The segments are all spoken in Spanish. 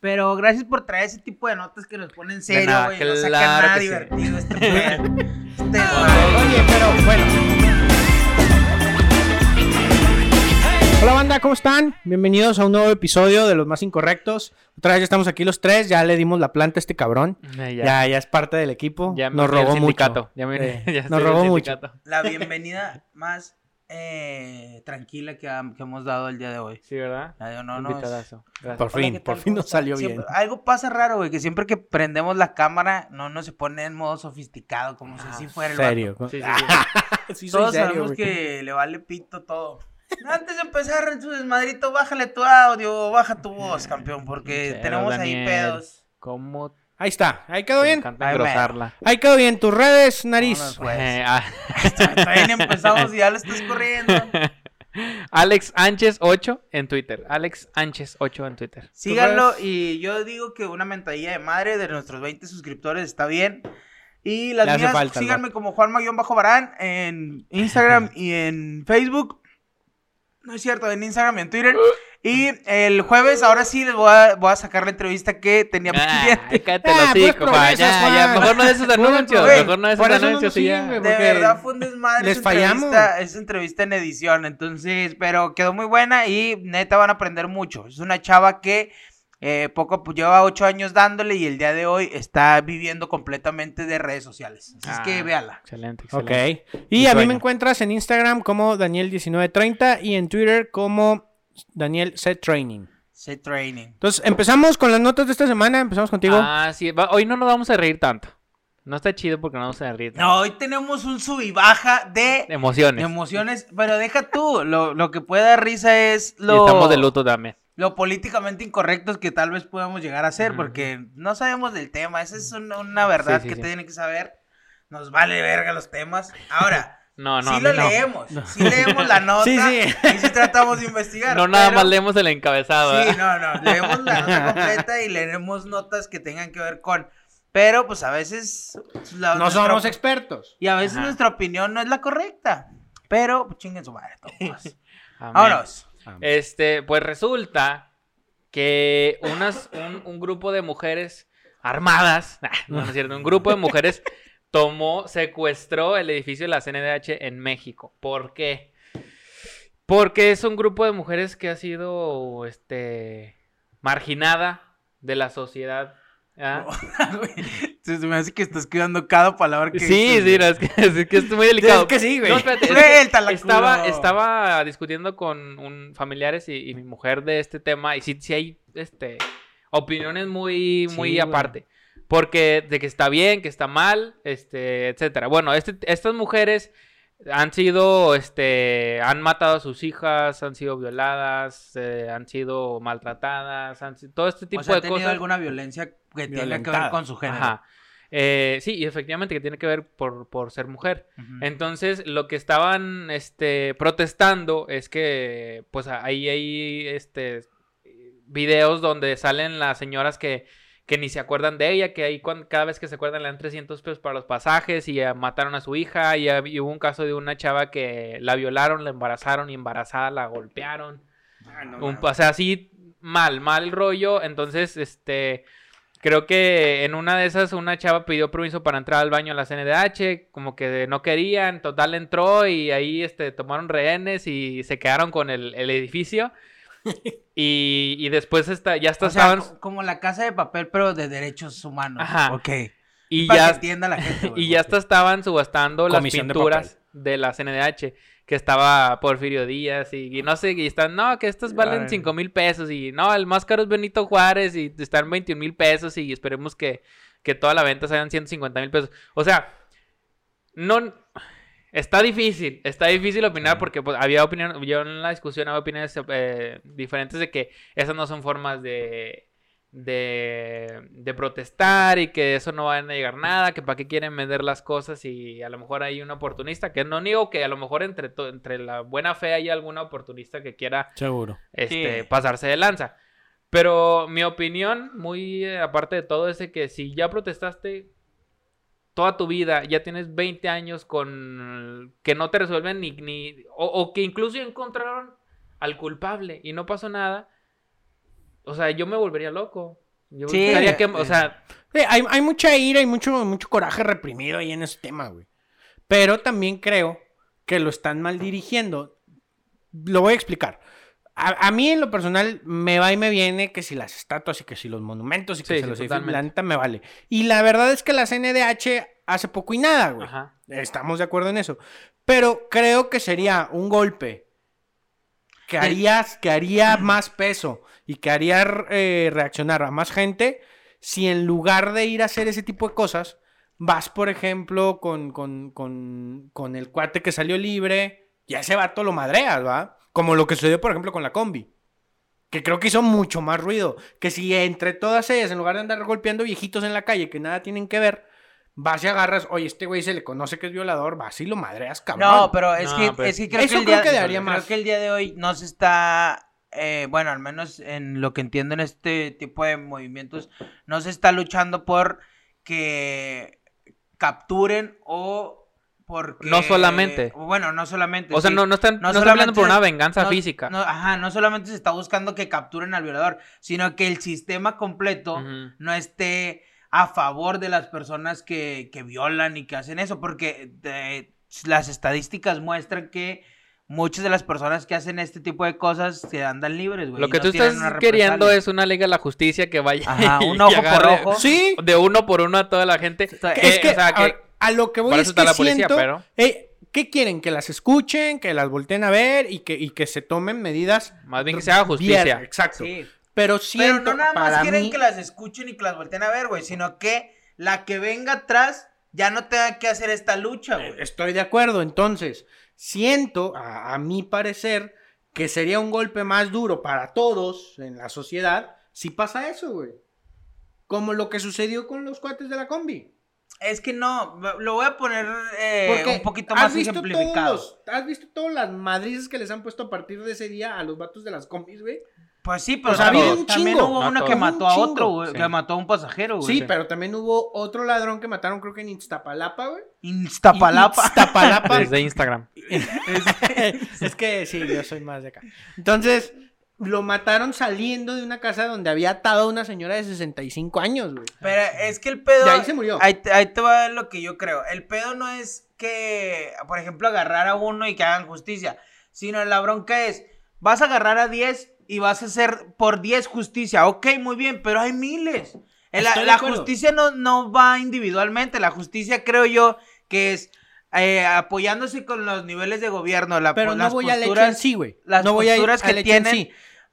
Pero gracias por traer ese tipo de notas que nos ponen serio, güey. No sacan nada que sí. divertido este pedo. Este Oye, pero bueno. Hola banda, ¿cómo están? Bienvenidos a un nuevo episodio de Los Más Incorrectos. Otra vez ya estamos aquí los tres, ya le dimos la planta a este cabrón. Eh, Ya, ya, es parte del equipo. Ya me nos robó sindicato. mucho. Ya me, Eh, ya nos robó mucho. sindicato. La bienvenida más eh, tranquila que, ha- que hemos dado el día de hoy. Sí, ¿verdad? No, es-. Por fin, ¿qué por fin ¿Cómo nos salió bien. Algo pasa raro, güey, que siempre que prendemos la cámara, no, no se pone en modo sofisticado, como si así fuera el. Serio. Sí, sí, sí. Todos serio, sabemos güey. que le vale pito todo. Antes de empezar en su desmadrito, bájale tu audio, baja tu voz, campeón, porque Pero, tenemos ahí pedos. ¿Cómo Ahí está, ahí quedó bien. engrosarla? Ahí quedó bien. Tus redes, nariz. pues. Eh, ah, Todavía ni empezamos y ya lo estás corriendo. Alex Ánchez 8 en Twitter. Alex Ánchez 8 en Twitter. Síganlo y yo digo que una mentadilla de madre de nuestros 20 suscriptores está bien. Y las mías, falta al síganme como Juanma-Barán en Instagram y en Facebook. No es cierto, en Instagram y en Twitter. Y el jueves, ahora sí, les voy a, voy a sacar la entrevista que tenía Ay, pendiente. cállate Ah, Juan, promesas, ya, ya, mejor no de esos anuncios, mejor no de esos no anuncios nos y ya. De verdad fue un desmadre les esa fallamos. entrevista, esa entrevista en edición, entonces, pero quedó muy buena y neta van a aprender mucho. Es una chava que eh, poco pues, lleva ocho años dándole y el día de hoy está viviendo completamente de redes sociales. Así es que Ah, véala. Excelente, Ok. excelente. Y Mi a mí sueño. me encuentras en Instagram como Daniel1930 y en Twitter como Daniel Set Training. Sé training. Entonces, empezamos con las notas de esta semana. Empezamos contigo. Ah, sí, va- hoy no nos vamos a reír tanto. No está chido porque no vamos a reír tanto. No, hoy tenemos un sub y baja de Emociones. emociones, pero deja tú, lo, lo que puede dar risa es Y lo, estamos de luto también. Lo políticamente incorrectos que tal vez podamos llegar a ser, porque no sabemos del tema, esa es una, una verdad Sí, sí, que sí. tienen que saber. Nos vale verga los temas. Ahora, No, no, a sí lo no. leemos, sí leemos la nota Sí, sí. y sí tratamos de investigar. No nada pero- más leemos el encabezado. Sí, ¿eh? no, no, leemos la nota completa y leemos notas que tengan que ver con... Pero pues a veces... la- no nuestra- somos expertos. Y a veces Ajá. nuestra opinión no es la correcta. Pero pues, chinguen su madre todos. Amén. Vámonos. Este, pues resulta que unas, un, un grupo de mujeres armadas, ah, no, no es cierto, un grupo de mujeres tomó, secuestró el edificio de la CNDH en México. ¿Por qué? Porque es un grupo de mujeres que ha sido, este, marginada de la sociedad. ¿ah? Se me hace que estás cuidando cada palabra que Sí, dices, sí, no, es que, es que es muy delicado. Es que sí, güey. No, espérate, es que estaba, estaba discutiendo con un, familiares y, y mi mujer de este tema y sí, sí hay este, opiniones muy, muy Sí, güey. aparte. Porque de que está bien, que está mal, este, etcétera. Bueno, este, estas mujeres han sido, este, han matado a sus hijas, han sido violadas, eh, han sido maltratadas, han sido- todo este tipo O sea, ha de tenido cosas. alguna violencia que tenga que ver con su género. Ajá. Eh, sí, y efectivamente que tiene que ver por, por ser mujer. Entonces, lo que estaban este, protestando es que, pues ahí hay este, videos donde salen las señoras que, que ni se acuerdan de ella, que ahí cada vez que se acuerdan le dan 300 pesos para los pasajes y eh, mataron a su hija y, hab- y hubo un caso de una chava que la violaron, la embarazaron y embarazada la golpearon. Ah, no Un- o sea, así mal, mal rollo. Entonces, este, creo que en una de esas una chava pidió permiso para entrar al baño a la CNDH, como que no querían, total entró y ahí, este, tomaron rehenes y se quedaron con el, el edificio. Y, y después está, ya hasta O sea, estaban, co- como la casa de papel, pero de derechos humanos. Ajá. Ok. y Para que ya, entienda la gente. güey, y ya hasta estaban subastando las Comisión de pinturas de, la CNDH. Que estaba Porfirio Díaz y, y no sé, y están, no, que estas valen Ay. 5 mil pesos y no, el más caro es Benito Juárez y están 21 mil pesos y esperemos que, que toda la venta sean 150 mil pesos. O sea, no, está difícil, está difícil opinar porque pues, había opinión, yo en la discusión había opiniones eh, diferentes de que esas no son formas de, de, de protestar y que eso no va a llegar nada, que para qué quieren vender las cosas y a lo mejor hay un oportunista, que no niego que a lo mejor entre, entre la buena fe hay alguna oportunista que quiera Seguro. este, Sí. pasarse de lanza. Pero mi opinión, muy eh, aparte de todo, es de que si ya protestaste toda tu vida, ya tienes 20 años con que no te resuelven ni, ni o, o que incluso encontraron al culpable y no pasó nada, o sea, yo me volvería loco. Yo Sí, buscaría que, o sea, Sí, hay, hay mucha ira y mucho, mucho coraje reprimido ahí en ese tema, güey. Pero también creo que lo están mal dirigiendo. Lo voy a explicar. A, a mí en lo personal me va y me viene que si las estatuas y que si los monumentos y que Sí, sí, los edificios, totalmente. la neta me vale. Y la verdad es que la CNDH hace poco y nada, güey. ajá. Estamos de acuerdo en eso. Pero creo que sería un golpe que haría, que haría más peso y que haría eh, reaccionar a más gente si en lugar de ir a hacer ese tipo de cosas, vas, por ejemplo, con, con, con, con el cuate que salió libre y a ese vato lo madreas, ¿va? Como lo que sucedió, por ejemplo, con la combi. Que creo que hizo mucho más ruido. Que si entre todas ellas, en lugar de andar golpeando viejitos en la calle que nada tienen que ver, vas y agarras, oye, este güey se le conoce que es violador, vas y lo madreas, cabrón. No, pero es No, que, pues, es que creo eso que el creo día, que creo más. que el día de hoy no se está, eh, bueno, al menos en lo que entiendo en este tipo de movimientos, no se está luchando por que capturen o porque... No solamente. Bueno, no solamente. O sea, sí. no, no están, no están solamente hablando por una venganza no- física. no, ajá, no solamente se está buscando que capturen al violador, sino que el sistema completo no esté a favor de las personas que, que violan y que hacen eso, porque eh, las estadísticas muestran que muchas de las personas que hacen este tipo de cosas se andan libres, güey. Lo que no tú estás queriendo es una liga de la justicia que vaya Ajá, y un ojo por ojo. Sí, de uno por uno a toda la gente. sea, Que- es que, o sea, que- a lo que voy para es eso está que la policía, siento, pero- eh, ¿qué quieren? Que las escuchen, que las volteen a ver y que, y que se tomen medidas. Más bien que se haga justicia. bien, exacto. Sí. Pero Pero siento no nada más para quieren mí- que las escuchen y que las volteen a ver, güey, sino que la que venga atrás ya no tenga que hacer esta lucha, güey. Estoy de acuerdo. Entonces, siento, a, a mi parecer, que sería un golpe más duro para todos en la sociedad si pasa eso, güey. Como lo que sucedió con los cuates de la combi. Es que no, lo voy a poner eh, un poquito ¿has más visto ejemplificado. todos los- ¿Has visto todas las madrizas que les han puesto a partir de ese día a los vatos de las combis, güey? Pues sí, pero O sea, también, había un también chingo. hubo No uno todos. que Un mató a otro, güey, Sí. que mató a un pasajero, güey. Sí, pero también hubo otro ladrón que mataron, creo que en Iztapalapa, güey. Instapalapa. Iztapalapa. Desde Instagram. es que sí, yo soy más de acá. Entonces, lo mataron saliendo de una casa donde había atado a una señora de 65 años, güey. Pero es que el pedo. De ahí se murió. Ahí, te- ahí te va lo que yo creo. El pedo no es que, por ejemplo, agarrar a uno y que hagan justicia. Sino la bronca es: vas a agarrar a 10 y vas a hacer por 10 justicia. Ok, muy bien, pero hay miles. La, la justicia no, no va individualmente. La justicia, creo yo, que es eh, apoyándose con los niveles de gobierno. La, Pero pues, no las voy al hecho posturas- en sí, güey. las no voy a posturas al que tienen sí.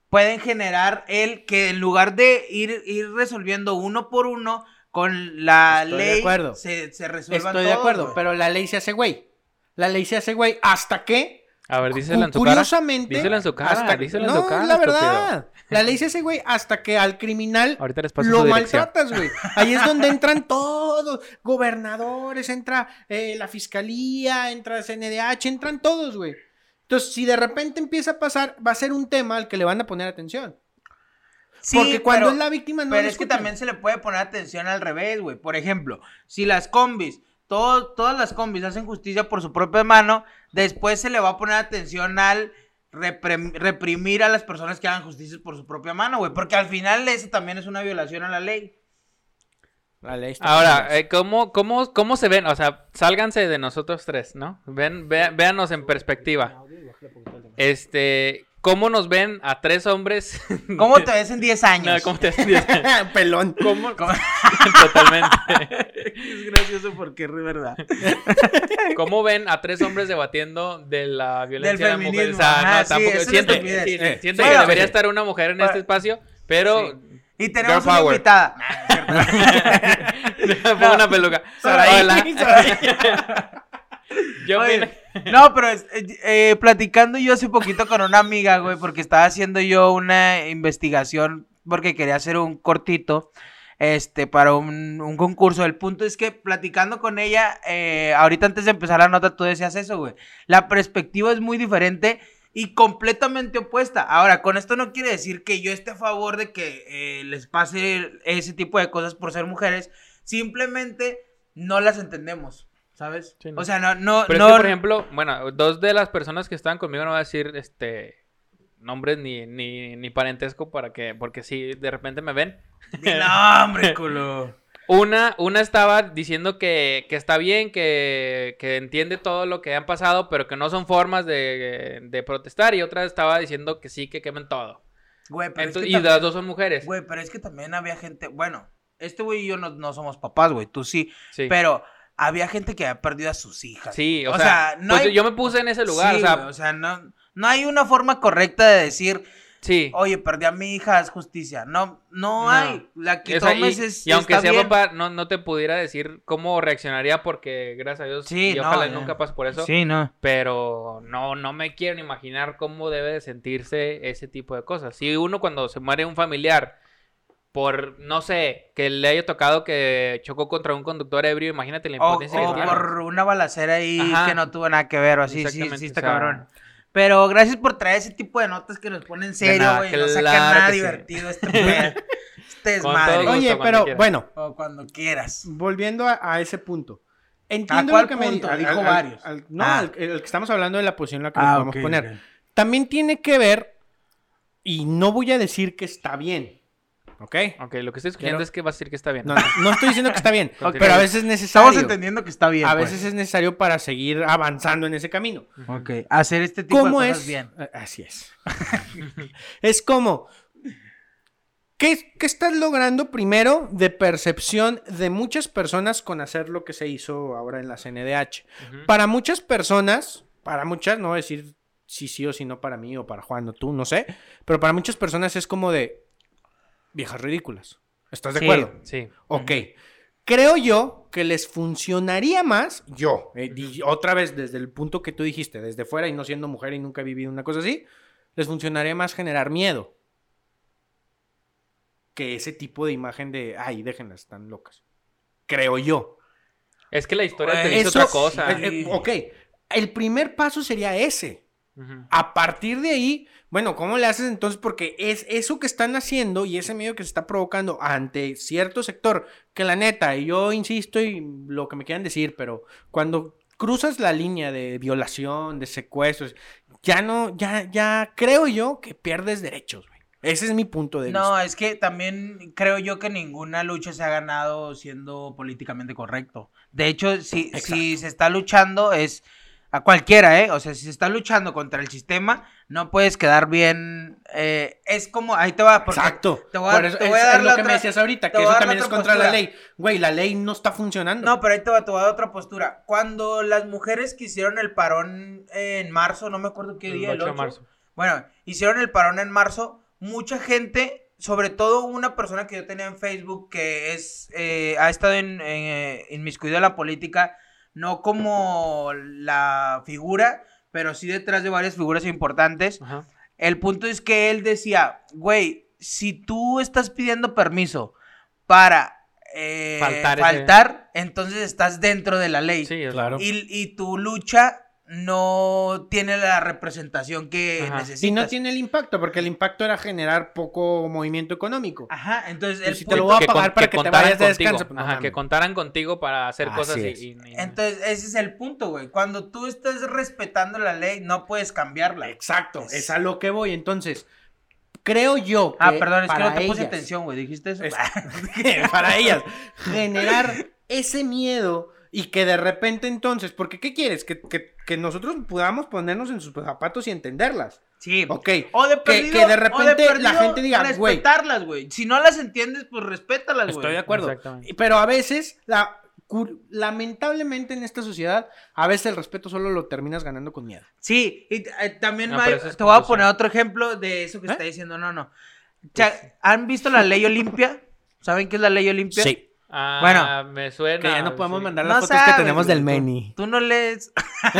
pueden generar el que en lugar de ir, ir resolviendo uno por uno con la Estoy de ley acuerdo. se, se resuelvan Estoy de todos, acuerdo, güey. pero la ley se hace güey. La ley se hace güey hasta que A ver, díselo en su cara. curiosamente Díselo en su cara, hasta- díselo en no, su cara, es la estúpido. verdad. La ley se hace güey hasta que al criminal Ahorita les paso lo maltratas, güey. Ahí es donde entran todos, gobernadores, entra eh, la fiscalía, entra CNDH, entran todos, güey. Entonces, si de repente empieza a pasar, va a ser un tema al que le van a poner atención. Sí, Porque cuando pero- es la víctima no pero es que también se le puede poner atención al revés, güey. Por ejemplo, si las combis, todo- todas las combis hacen justicia por su propia mano, después se le va a poner atención al reprim- reprimir a las personas que hagan justicia por su propia mano, güey. Porque al final eso también es una violación a la ley. La ley está Ahora, eh, ¿cómo, cómo, ¿cómo se ven? O sea, sálganse de nosotros tres, ¿no? Ven, vea- véanos en perspectiva. Este, ¿cómo nos ven a tres hombres? ¿Cómo te ves en 10 años? No, ¿cómo te ves? Pelón. ¿Cómo? Totalmente. es gracioso porque es verdad. ¿Cómo ven a tres hombres debatiendo de la violencia Del a la mujer? O sea, ajá, no, sí, tampoco. siento sí, Eh, siento que sí. debería estar una mujer en este espacio, pero. Y tenemos una invitada. Pongo una peluca. Hola. Yo Oye, no, pero es- eh, eh, platicando yo hace poquito con una amiga, güey, porque estaba haciendo yo una investigación porque quería hacer un cortito, este, para un, un concurso. El punto es que platicando con ella, eh, ahorita antes de empezar la nota, tú decías eso, güey. La perspectiva es muy diferente y completamente opuesta. Ahora, con esto no quiere decir que yo esté a favor de que eh, les pase ese tipo de cosas por ser mujeres. Simplemente no las entendemos, ¿sabes? Sí, no. O sea, no, no, Pero no. es que, por ejemplo, bueno, dos de las personas que estaban conmigo no voy a decir este nombres ni, ni, ni parentesco para que, porque si de repente me ven, Di nombre, culo. Una, una estaba diciendo que, que está bien, que, que entiende todo lo que han pasado, pero que no son formas de, de protestar. Y otra estaba diciendo que sí, que quemen todo. Güey, pero es Entonces- que y también- las dos son mujeres. Güey, pero es que también había gente, bueno, este güey y yo no, no somos papás, güey, tú sí, Sí. pero había gente que había perdido a sus hijas. Sí, o, O sea, sea, no pues hay- yo me puse en ese lugar, Sí, o sea, o sea, no, no hay una forma correcta de decir, sí. oye, perdí a mi hija, es justicia. No, no, No. hay. La que O sea, tomes y, es. y aunque está sea bien. papá, no, no te pudiera decir cómo reaccionaría porque, gracias a Dios, Sí, y no, ojalá ya. nunca pase por eso. Sí, no. Pero no, no me quiero ni imaginar cómo debe de sentirse ese tipo de cosas. Si uno cuando se muere un familiar por, no sé, que le haya tocado que chocó contra un conductor ebrio, imagínate la O, impotencia que o por una balacera ahí Ajá. que no tuvo nada que ver, o así, sí, Exactamente, sí, está o sea, cabrón. Pero gracias por traer ese tipo de notas que nos ponen serio, nada, güey. No sacan claro nada que sí. divertido este pedo. Este desmadre. gusto. Oye, pero quieras. bueno, O cuando quieras. volviendo a, a ese punto. Entiendo cuál lo que me punto? di- Dijo al- al- varios. al- no, Ah. al- el, que estamos hablando de la posición en la que Ah, nos podemos ok, poner. ok. También tiene que ver, y no voy a decir que está bien, ¿ok? Ok, lo que estoy escuchando Quiero- es que vas a decir que está bien. No, no, no estoy diciendo que está bien, pero a veces es necesario. Estamos entendiendo que está bien. a pues. veces es necesario para seguir avanzando en ese camino. Ok. Hacer este tipo ¿Cómo de cosas es? bien. Eh, Así es. es como. ¿qué, ¿Qué estás logrando primero de percepción de muchas personas con hacer lo que se hizo ahora en la CNDH? Para muchas personas, para muchas, no voy a decir si sí o si no para mí o para Juan o tú, no sé, pero para muchas personas es como de viejas ridículas. ¿Estás de Sí. acuerdo? Sí. Ok. Creo yo que les funcionaría más, yo, eh, di- otra vez desde el punto que tú dijiste, desde fuera y no siendo mujer y nunca he vivido una cosa así, les funcionaría más generar miedo que ese tipo de imagen de, ay, déjenlas, están locas. Creo yo. Es que la historia te dice Eso- otra cosa. eh, eh, ok, el primer paso sería ese. A partir de ahí, bueno, ¿cómo le haces entonces? Porque es eso que están haciendo y ese medio que se está provocando ante cierto sector, que la neta, y yo insisto y lo que me quieran decir, pero cuando cruzas la línea de violación, de secuestros, ya no, ya, ya creo yo que pierdes derechos, güey. Ese es mi punto de No, vista. es que también creo yo que ninguna lucha se ha ganado siendo políticamente correcto. De hecho, si, si se está luchando es a cualquiera, ¿eh? O sea, si se está luchando contra el sistema, no puedes quedar bien. eh, es como, ahí te va. porque Exacto. Te voy a, Por eso te voy a es, dar es lo que otra- me decías ahorita, que eso también es contra la ley. Güey, la ley no está funcionando. No, pero ahí te va, te voy a dar otra postura. Cuando las mujeres que hicieron el parón en marzo, no me acuerdo qué El día, el 8 de 8. marzo. Bueno, hicieron el parón en marzo. Mucha gente, sobre todo una persona que yo tenía en Facebook que es eh, ha estado en, en, inmiscuido en la política, no como la figura, pero sí detrás de varias figuras importantes. Ajá. El punto es que él decía, güey, si tú estás pidiendo permiso para eh, Faltar faltar, ese- entonces estás dentro de la ley. Sí, es- Claro. Y, y tu lucha no tiene la representación que Ajá. necesitas. Y no tiene el impacto, porque el impacto era generar poco movimiento económico. Ajá, entonces Pues el si te lo voy a pagar para que te contaran vayas de contigo. descanso, pues, no Ajá, que contaran contigo para hacer Así cosas y- es. y, y- Entonces, ese es el punto, güey. Cuando tú estás respetando la ley, no puedes cambiarla. Exacto, Es- es a lo que voy. Entonces, creo yo que Ah, perdón, es que para no te puse ellas- atención, güey. ¿Dijiste eso? Es- para ellas, generar ese miedo y que de repente entonces, porque ¿qué quieres? Que, que- que nosotros podamos ponernos en sus zapatos y entenderlas. Sí. Ok. O de Que- perdido, que de repente la gente diga, güey. respetarlas, güey. Si no las entiendes, pues respétalas, güey. Estoy de acuerdo. Exactamente. Pero a veces, la, lamentablemente en esta sociedad, a veces el respeto solo lo terminas ganando con miedo. Sí, y eh, también No, hay- te voy a poner otro ejemplo de eso que ¿Eh? está diciendo. No, no. ¿Han visto la ley Olimpia? ¿Saben qué es la ley Olimpia? Ah, Bueno. me suena. Que ya no podemos sí. mandar No las fotos sabes, que tenemos del Meni. Tú no lees.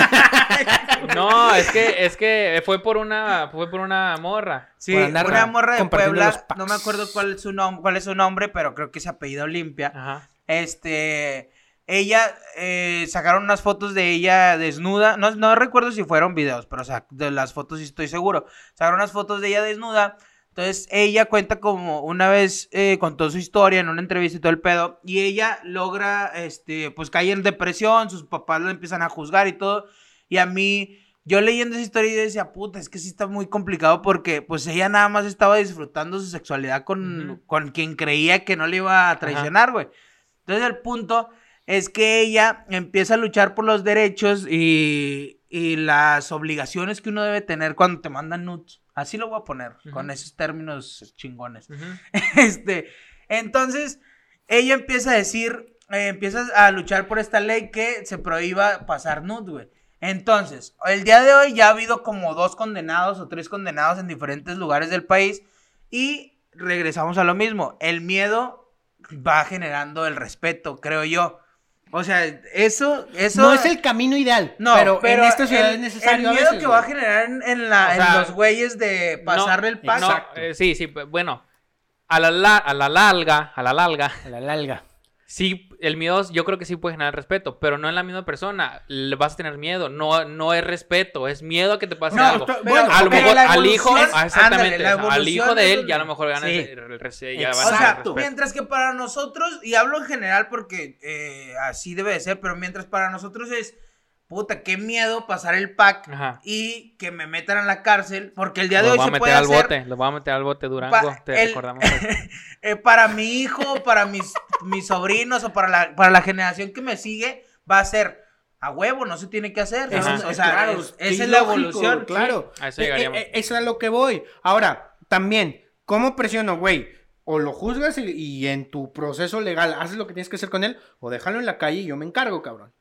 No, es que, es que fue por una, fue por una morra. Sí, una morra de Puebla. No me acuerdo cuál es su nombre, cuál es su nombre, pero creo que se apellida Olimpia. Ajá. Este, ella, eh, sacaron unas fotos de ella desnuda, no, no recuerdo si fueron videos, pero o sea, de las fotos sí estoy seguro. Sacaron unas fotos de ella desnuda, entonces ella cuenta como una vez eh, contó su historia en una entrevista y todo el pedo, y ella logra, este, pues cae en depresión, sus papás la empiezan a juzgar y todo, y a mí yo leyendo esa historia yo decía, puta, es que sí está muy complicado porque pues ella nada más estaba disfrutando su sexualidad con, con quien creía que no le iba a traicionar, güey. Entonces el punto es que ella empieza a luchar por los derechos y, y las obligaciones que uno debe tener cuando te mandan nudes. Así lo voy a poner, con esos términos chingones. Este, entonces, ella empieza a decir, eh, empieza a luchar por esta ley que se prohíba pasar nude, güey. Entonces, el día de hoy ya ha habido como dos condenados o tres condenados en diferentes lugares del país y regresamos a lo mismo. El miedo va generando el respeto, creo yo. O sea, eso, eso... No es el camino ideal. No, pero, pero, en esta ciudad el, es necesario. el a miedo veces, que va a generar en, la- en sea, los güeyes de pasarle el pack. No, Exacto. eh, sí, sí, bueno. A la, la- a la larga, a la larga, A la larga. sí, el miedo yo creo que sí puede generar respeto, pero no en la misma persona. Le vas a tener miedo. No, no es respeto, es miedo a que te pase No, algo. pero- Bueno, a lo mejor al hijo, ah, exactamente, ándale, al hijo de él ya a lo mejor ganas Sí. el- el- ya O sea, mientras que para nosotros, y hablo en general porque eh, así debe de ser, pero mientras para nosotros es, puta, qué miedo pasar el pack Ajá. y que me metan a la cárcel, porque el día de Lo hoy voy a se meter puede al hacer bote, lo voy a meter al bote Durango, Pa- te el- recordamos. eh, para mi hijo, para mis, mis sobrinos o para la, para la generación que me sigue, va a ser a huevo, no se tiene que hacer. ¿no? O sea, claro, es- esa es la evolución. Claro. A eso Eh, llegaríamos. eh, eh, eso es a lo que voy. Ahora, también, ¿cómo presiono, güey? O lo juzgas y, y en tu proceso legal haces lo que tienes que hacer con él, o déjalo en la calle y yo me encargo, cabrón.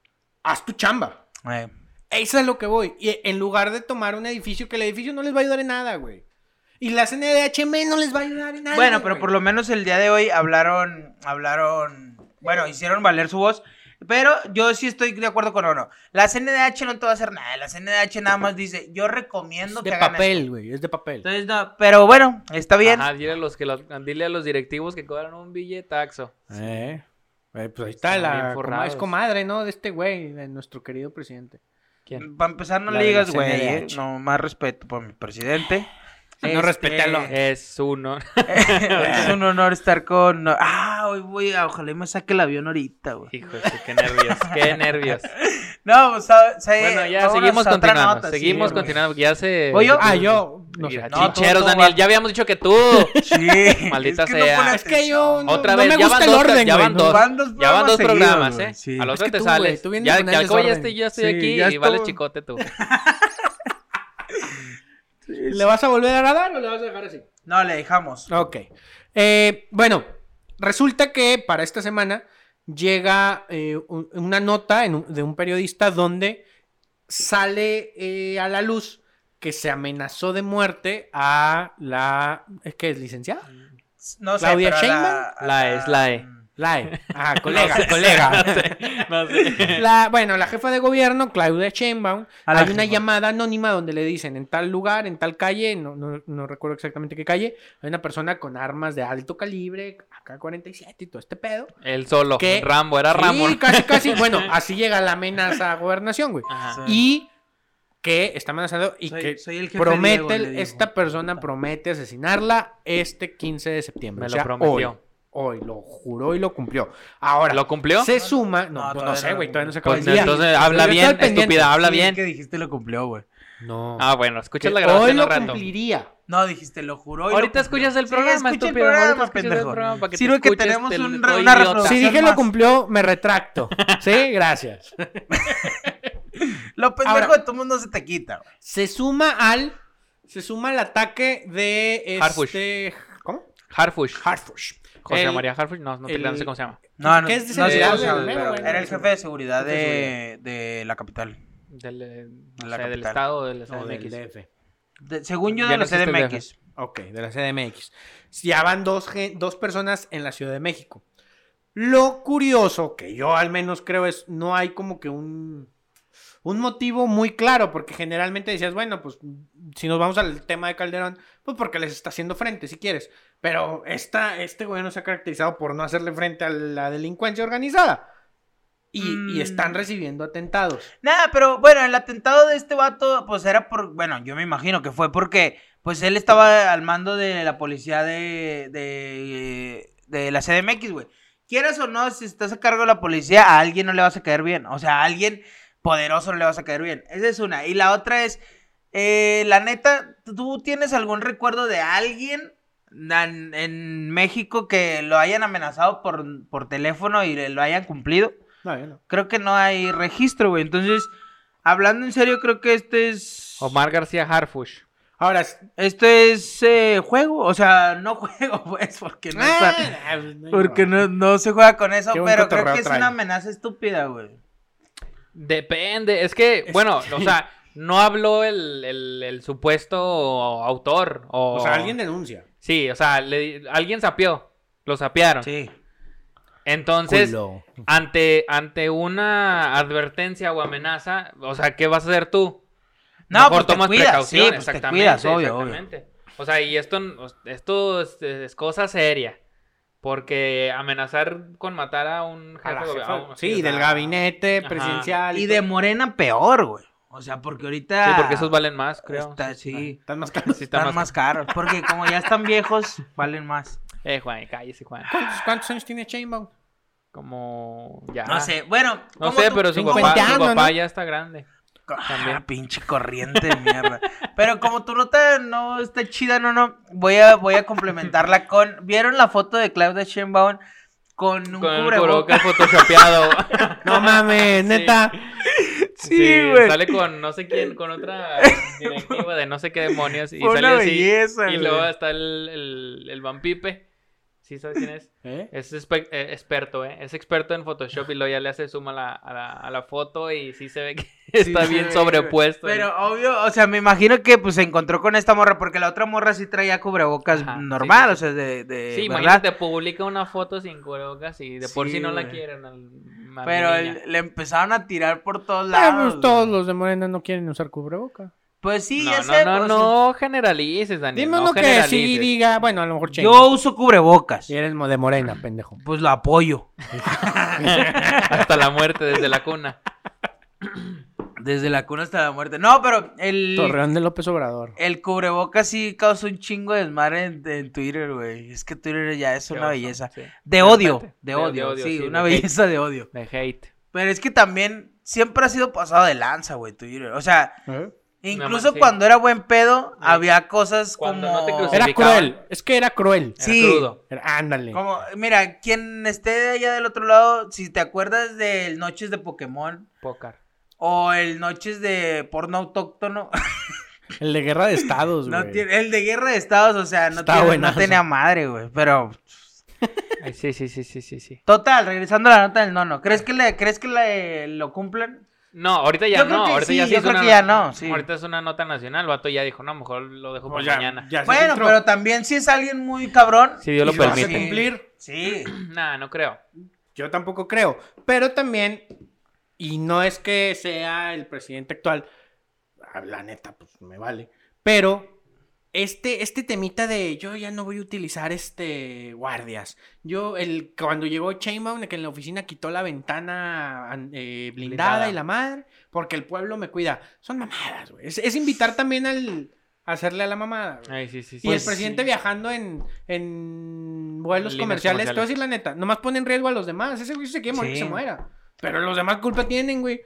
Haz tu chamba. Eh, Eso es lo que voy. Y en lugar de tomar un edificio, que el edificio no les va a ayudar en nada, güey. Y la CNDHM no les va a ayudar en nada. Bueno, pero güey. por lo menos el día de hoy hablaron, hablaron, bueno, hicieron valer su voz. Pero yo sí estoy de acuerdo con Oro. La CNDH no te va a hacer nada. La CNDH nada más dice, yo recomiendo Es que de hagan papel, güey. Es de papel. Entonces, no, pero bueno, está bien. Ajá, dile a los que los, dile a los directivos que cobran un billetaxo. Eh, eh, pues ahí está bien la es comadre, ¿no? De este güey, de nuestro querido presidente. ¿Quién? Para empezar, no La le digas, güey. eh. No, más respeto por mi presidente. No Este, respétalo. Es uno. es un honor estar con. Ah, hoy voy a. Ojalá y me saque el avión ahorita, güey. Hijo, qué nervios, qué nervios. No, pues, sa- sa- Bueno, ya vámonos seguimos continuando. nota, seguimos sí, continuando. porque Ya se. Oye, Ah, yo. No sé. Mira, No, Chincheros, Daniel. va- Ya habíamos dicho que tú. Sí. Maldita es que no sea. pone Es que yo no, Otra no vez, me ya gusta van el dos, orden, ya güey, van no- dos. Van dos Ya van dos programas. ¿eh? Sí. A los otros que te tú, sales. tú ya, ya desorden. estoy, ya estoy aquí ya y vale chicote tú. ¿Le vas a volver a dar o le vas a dejar así? No, le dejamos. Ok. Eh, bueno, resulta que para esta semana llega eh, un- una nota en un- de un periodista donde sale eh, a la luz que se amenazó de muerte a la... ¿Es que es licenciada? No sé, Claudia Sheinbaum. a La es, la E. La E. Ah, colega, No sé, colega. No sé, no sé. La, bueno, la jefa de gobierno, Claudia Sheinbaum, hay una jefa. llamada anónima donde le dicen en tal lugar, en tal calle, no, no, no recuerdo exactamente qué calle, hay una persona con armas de alto calibre, AK-47 y todo este pedo. Él solo. ¿Qué? Rambo, era Rambo. Sí, casi, casi. Bueno, así llega la amenaza a gobernación, güey. Ajá. Y que está amenazando y Soy- que soy el jefe promete, Diego, esta persona promete asesinarla este 15 de septiembre. Me o lo sea, prometió. Hoy, hoy, lo juró y lo cumplió. Ahora, ¿Lo cumplió? se suma, no, No, no, sé, güey, lo todavía no se acaba Pues el día. entonces habla bien, pendiente. estúpida, habla Sí, bien. que dijiste lo cumplió, güey. No. Ah, bueno, escuchas Que la grabación hoy lo rato. cumpliría. No, dijiste lo juró. y lo Ahorita cumplió. escuchas el Sí, programa, escucha el programa, Ahorita escuchas el pendejo. programa para que te Sirve que tenemos te- un- una. Si dije más. lo cumplió, me retracto. Sí, gracias. Lo pendejo Ahora- de todo mundo se te quita, güey. Se suma al. Se suma al ataque de Harfush. este. ¿Cómo? Harfush. Harfush. José El- María Harfush. No, no, te- el- no sé cómo se llama. No, no, ¿Qué es de no sé seguridad? cómo se llama, Bueno, pero bueno, era el jefe de seguridad de de, de la capital. Del, eh, no La sé, del capital. estado del No, del CDMX. DF. De- según yo, de la CDMX. Ok, de la CDMX. Ya van dos, dos personas en la Ciudad de México. Lo curioso, que yo al menos creo es, no hay como que un, un motivo muy claro, porque generalmente decías, bueno, pues si nos vamos al tema de Calderón, pues porque les está haciendo frente, si quieres. Pero esta, este gobierno se ha caracterizado por no hacerle frente a la delincuencia organizada. Y, y Mm. están recibiendo atentados. Nada, pero bueno, el atentado de este vato, pues era por, bueno, yo me imagino que fue porque, pues él estaba al mando de la policía de, de, de la CDMX, güey. Quieras o no, si estás a cargo de la policía, a alguien no le vas a caer bien. O sea, a alguien poderoso no le vas a caer bien. Esa es una. Y la otra es, eh, la neta, ¿tú tienes algún recuerdo de alguien en, en México que lo hayan amenazado por, por teléfono y lo hayan cumplido? No, no. Creo que no hay registro, güey. Entonces, hablando en serio, creo que este es... Omar García Harfush. Ahora, es- Esto es eh, juego, o sea, no juego, pues, porque no, está- Ah, porque no, no se juega con eso, pero creo que es una amenaza estúpida, güey. Depende, es que, bueno, o sea, no habló el, el- el supuesto autor. O, O sea, alguien denuncia. Sí, o sea, le- alguien sapió, lo sapearon. Sí. Entonces, Culo. ante, ante una advertencia o amenaza, o sea, ¿qué vas a hacer tú? No, Mejor pues te tomas cuidas, precaución, sí, pues te exactamente, cuidas, obvio, obvio. exactamente. O sea, y esto, esto es, es cosa seria. Porque amenazar con matar a un A jefe sí, del gabinete presidencial. Y todo. de Morena peor, güey. O sea, porque ahorita... Sí, porque esos valen más, creo. Está- sí, Están más caros. Sí, están más caros. Porque como ya están viejos, valen más. Eh, Juan, cállese, Juan. ¿Cuántos, cuántos años tiene Chainbound? Como ya. No sé, bueno. No sé, tú- pero su papá, su papá ¿no? ya está grande. Ah, También. pinche corriente de mierda. Pero como tu nota no está chida, no, no, voy a, voy a complementarla con... ¿Vieron la foto de Claudia Sheinbaum con un Con cubrebocas? cubrebocas photoshopeado. No mames, neta. Sí, güey. Sale con no sé quién, con otra directiva de no sé qué demonios. Y sale una así. belleza, y luego está el, el, el Vampipe. ¿Sí sabes quién es? ¿Eh? Es eh, experto, ¿eh? Es experto en Photoshop y luego ya le hace zoom a la, a la, a la foto y sí se ve que está Sí, bien sí, sobrepuesto. Pero obvio, o sea, me imagino que pues se encontró con esta morra porque la otra morra sí traía cubrebocas Ajá, sí, normal, sí, o sea, de, de Sí, ¿verdad? imagínate, publica una foto sin cubrebocas y de por Sí, sí no la quieren. al- Pero el- le empezaron a tirar por todos Ah, lados. pues todos güey. los de Morena no quieren usar cubreboca. Pues sí, no, ya no, sé. no, pues, no generalices, Daniel. Dime no uno que sí generalices. diga, bueno, a lo mejor Yo Chainbound. uso cubrebocas. Si eres mo- de Morena, pendejo. Pues lo apoyo. Hasta la muerte desde la cuna. Desde la cuna hasta la muerte. No, pero el, Torreón de López Obrador. el cubrebocas sí causó un chingo de desmadre en, en Twitter, güey. Es que Twitter ya es Qué una oso, belleza. sí. De De odio, de De- de odio, sí, sí, una de hate. belleza de odio. De hate. Pero es que también siempre ha sido pasado de lanza, güey, Twitter. O sea, ¿Eh? incluso cuando era buen pedo, Sí. había cosas Cuando como... no te Era cruel. Es que era cruel. Era Sí. crudo. Era- ándale. Como, mira, quien esté allá del otro lado, si te acuerdas del Noches de Pokémon Pócar. O el Noches de Porno Autóctono, El de Guerra de Estados, no güey. tiene- el de Guerra de Estados, o sea, no, tiene- tenía madre, güey. Pero, Ay, sí, sí, sí, sí, sí, sí. total, regresando a la nota del nono, ¿crees que, le, ¿crees que le, lo cumplan? No, ahorita ya Yo creo no. que ahorita sí, ya se yo creo una que ya no, sí. Ahorita es una nota nacional. El vato ya dijo, no, mejor lo dejo Pues para ya- mañana. ya Bueno, pero también si es alguien muy cabrón. Si Dios lo permite. cumplir. Sí. Nah, no creo. Yo tampoco creo. Pero también, y no es que sea el presidente actual, ah, la neta, pues me vale. Pero este, este temita de yo ya no voy a utilizar este guardias. Yo, el, cuando llegó Chainbound, que en la oficina quitó la ventana an- eh, blindada, Blindada. y la madre, porque el pueblo me cuida. Son mamadas, güey. Es, es invitar también al hacerle a la mamada. Ay, sí, sí, sí. Y el presidente viajando en, en vuelos Líneas comerciales, te voy a comerciales. decir la neta, nomás pone en riesgo a los demás. Ese güey se quiere morir, que se muera. Pero los demás culpa tienen, güey.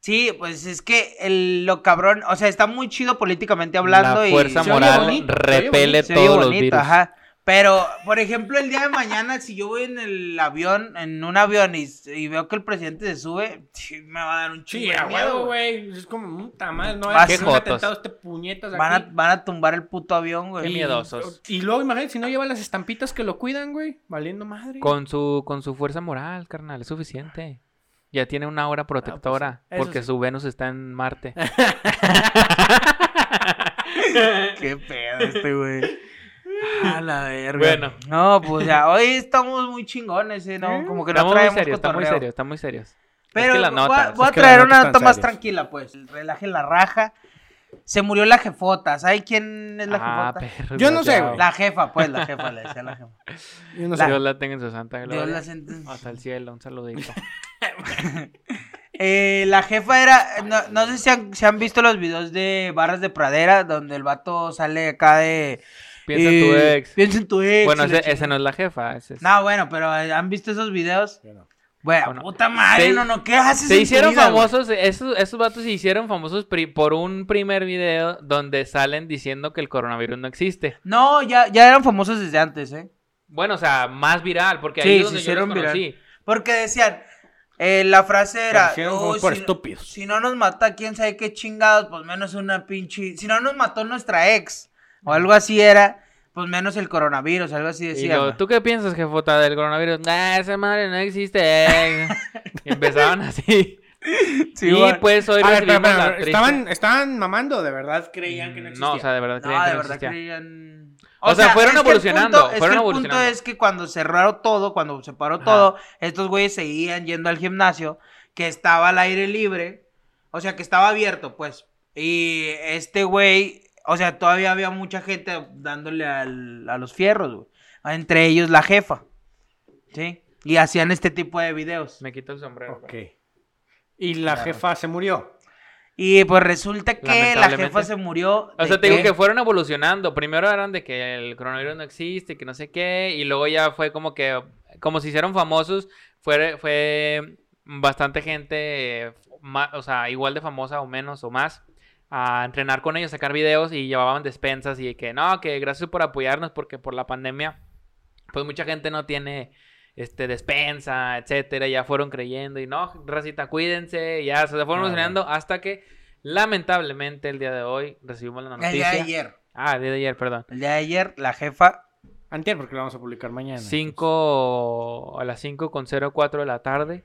Sí, pues es que el, lo cabrón, o sea, está muy chido políticamente hablando La y fuerza se oye moral bonito, repele todos los bonito, virus. ajá. Pero, por ejemplo, el día de mañana, si yo voy en el avión, en un avión y, y veo que el presidente se sube, sí, me va a dar un chingo de miedo, güey. Es como, puta madre, no Vas- es Qué un jotos. atentado este puñetas Van a, aquí. van a tumbar el puto avión, Qué güey. miedosos. Y luego, imagínate, si no lleva las estampitas que lo cuidan, güey. Valiendo madre. Con su, con su fuerza moral, carnal, es suficiente. Ya tiene una aura protectora. Ah, pues eso porque sí. su Venus está en Marte. Qué pedo este, güey. A la verga. Bueno. No, pues ya, hoy estamos muy chingones, ¿eh? ¿no? Como que no Estamos muy traemos serios, está muy serios, está muy serios. Pero es que las voy a- voy traer una nota más tranquila, pues. Relaje la raja. Se murió la jefota. ¿Sabes quién es la Ah, jefota? perro Yo no sé, güey. La jefa, pues, la jefa, le decía la jefa. Yo no la- sé. Dios la tenga en su santa gloria. Dios la sent- Hasta el cielo, un saludito. Eh, la jefa era, no, no sé si han, si han visto los videos de Barras de Pradera, donde el vato sale acá de... Piensa en tu eh, ex. Piensa en tu ex. Bueno, ese, ese no es la jefa. Ese es... No, bueno, pero eh, ¿han visto esos videos? Bueno, Bueno, puta madre, se- no, no, ¿qué haces? Se tu hicieron vida, famosos, esos, esos vatos se hicieron famosos pri- por un primer video donde salen diciendo que el coronavirus no existe. No, ya, ya eran famosos desde antes, ¿eh? Bueno, o sea, más viral, porque Sí, ahí se es donde yo hicieron los viral. Porque decían, eh, la frase era, "Oh, por si, estúpidos". si no nos mata quién sabe qué chingados, pues menos una pinche, si no nos mató nuestra ex, o algo así era, pues menos el coronavirus, algo así Y decían. lo. ¿tú qué piensas, jefota, del coronavirus? Ah, esa madre no existe. y empezaban así. Sí, y güey. pues hoy ver, la estaban, estaban mamando, de verdad creían que no existía. No, o sea, de verdad No, creían que de no verdad existía. creían. O sea, fueron es que el evolucionando, punto- es que el punto es que cuando cerraron todo, cuando se paró Ajá. todo, estos güeyes seguían yendo al gimnasio, que estaba al aire libre, o sea, que estaba abierto, pues. Y este güey, o sea, todavía había mucha gente dándole al- a los fierros, güey. Entre ellos la jefa. ¿Sí? Y hacían este tipo de videos. Me quito el sombrero. Ok. Y la Claro. jefa se murió. Y pues resulta que la jefa se murió. O sea, te digo que- fueron evolucionando. Primero eran de que el coronavirus no existe, que no sé qué, y luego ya fue como que, como se hicieron famosos, fue, fue bastante gente, o sea, igual de famosa o menos o más, a entrenar con ellos, sacar videos y llevaban despensas y que no, que gracias por apoyarnos porque por la pandemia, pues mucha gente no tiene este despensa, etcétera, ya fueron creyendo y no, racita, cuídense, y ya se fueron Claro. evolucionando hasta que lamentablemente el día de hoy recibimos la El día noticia. de ayer. Ah, el día de ayer, perdón. El día de ayer, la jefa. Antier, porque lo vamos a publicar mañana. 5 a las 5 con 04 de la tarde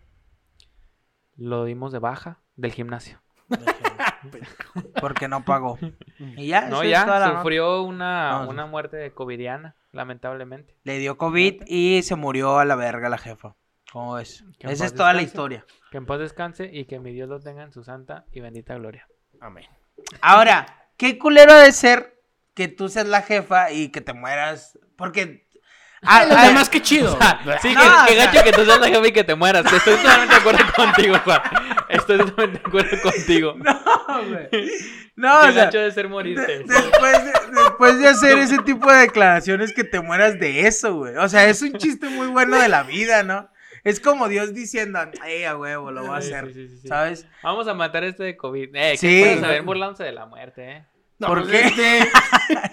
lo dimos de baja del gimnasio. Porque no pagó. Y ya, No, esa es ya toda la nota. sufrió una, una muerte covidiana, lamentablemente. Le dio COVID y se murió a la verga la jefa. ¿Cómo en Esa es toda la historia. Que en paz descanse y que mi Dios lo tenga en su santa y bendita gloria. Amén. Ahora, qué culero de ser que tú seas la jefa y que te mueras. Porque. Ah, Los ah, demás, qué chido. Sí, No, que, o que sea- gacho que tú seas la jefa y que te mueras. Estoy totalmente de acuerdo contigo, Juan. Estoy totalmente de acuerdo contigo. no, güey. No, Qué o sea, gacho de ser de- morirte. después, de, después de hacer ese tipo de declaraciones que te mueras de eso, güey. O sea, es un chiste muy bueno de la vida, ¿no? Es como Dios diciendo, ay, a huevo, lo voy a hacer. sí, sí, sí, sí. ¿Sabes? Vamos a matar este de COVID. Eh, sí. saber burlándose de la muerte, eh. No, ¿Por pues, qué? este,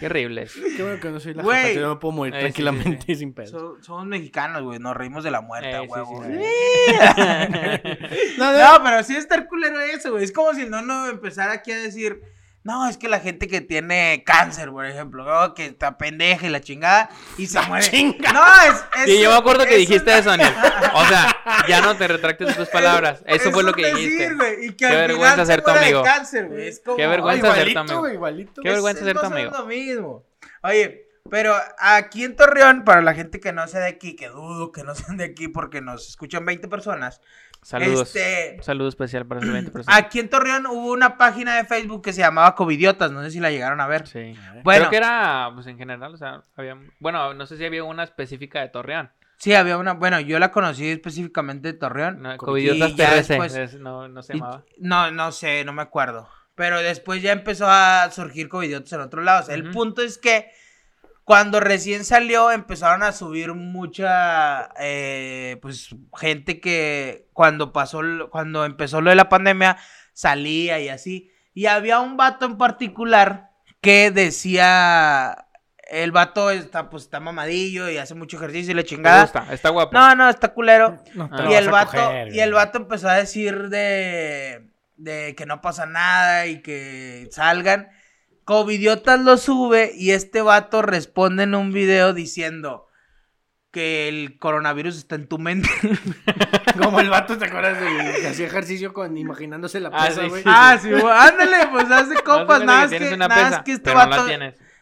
Qué horrible es. Qué bueno que no soy la Güey. jefa, que yo me puedo morir Eh, sí, sí, tranquilamente sin pedo. So- somos mexicanos, güey. Nos reímos de la muerte, Eh, huevo. sí, Sí. No, no, No, pero sí está culero eso, güey. Es como si no, no empezara aquí a decir, no, es que la gente que tiene cáncer, por ejemplo, ¿no? que está pendeja y la chingada, y se muere. chinga. No, es. es Sí, yo me acuerdo que dijiste una- eso, Daniel. O sea, ya no te retractes de tus palabras. Eso es fue lo un que decir, dijiste. güey, Y que Qué vergüenza ser tu amigo. cáncer, güey. Es como, Qué Oh, vergüenza ser tu amigo. igualito. Qué vergüenza es ser tu amigo. menos lo mismo. Oye, pero aquí en Torreón, para la gente que no sea de aquí, que dudo que no sean de aquí porque nos escuchan 20 personas. Saludos. Este, Un saludo especial para esas 20 personas. Aquí en Torreón hubo una página de Facebook que se llamaba Covidiotas, no sé si la llegaron a ver. Sí. Bueno, Creo que era, pues en general, o sea, había. Bueno, no sé si había una específica de Torreón. sí, había una, bueno, yo la conocí específicamente de Torreón. No, Covidiotas TRC. después- es- no, no se y- llamaba. no, no sé, no me acuerdo. Pero después ya empezó a surgir Covidiotas en otros lados. El punto es que cuando recién salió empezaron a subir mucha, eh, pues, gente que cuando pasó, cuando empezó lo de la pandemia salía y así. Y había un vato en particular que decía, el vato está, pues, está mamadillo y hace mucho ejercicio y la Me chingada. gusta, está guapo. No, no, está culero. No, te lo Y vas el a vato, coger, y el vato empezó a decir de, de que no pasa nada y que salgan. Covidiotas lo sube y este vato responde en un video diciendo que el coronavirus está en tu mente. Como el vato, ¿te acuerdas de que hacía ejercicio con imaginándose la Ah, pesa, sí, güey? ah, sí, güey, ándale, pues hace copas, No, nada, es que, nada pesa, es que este no vato,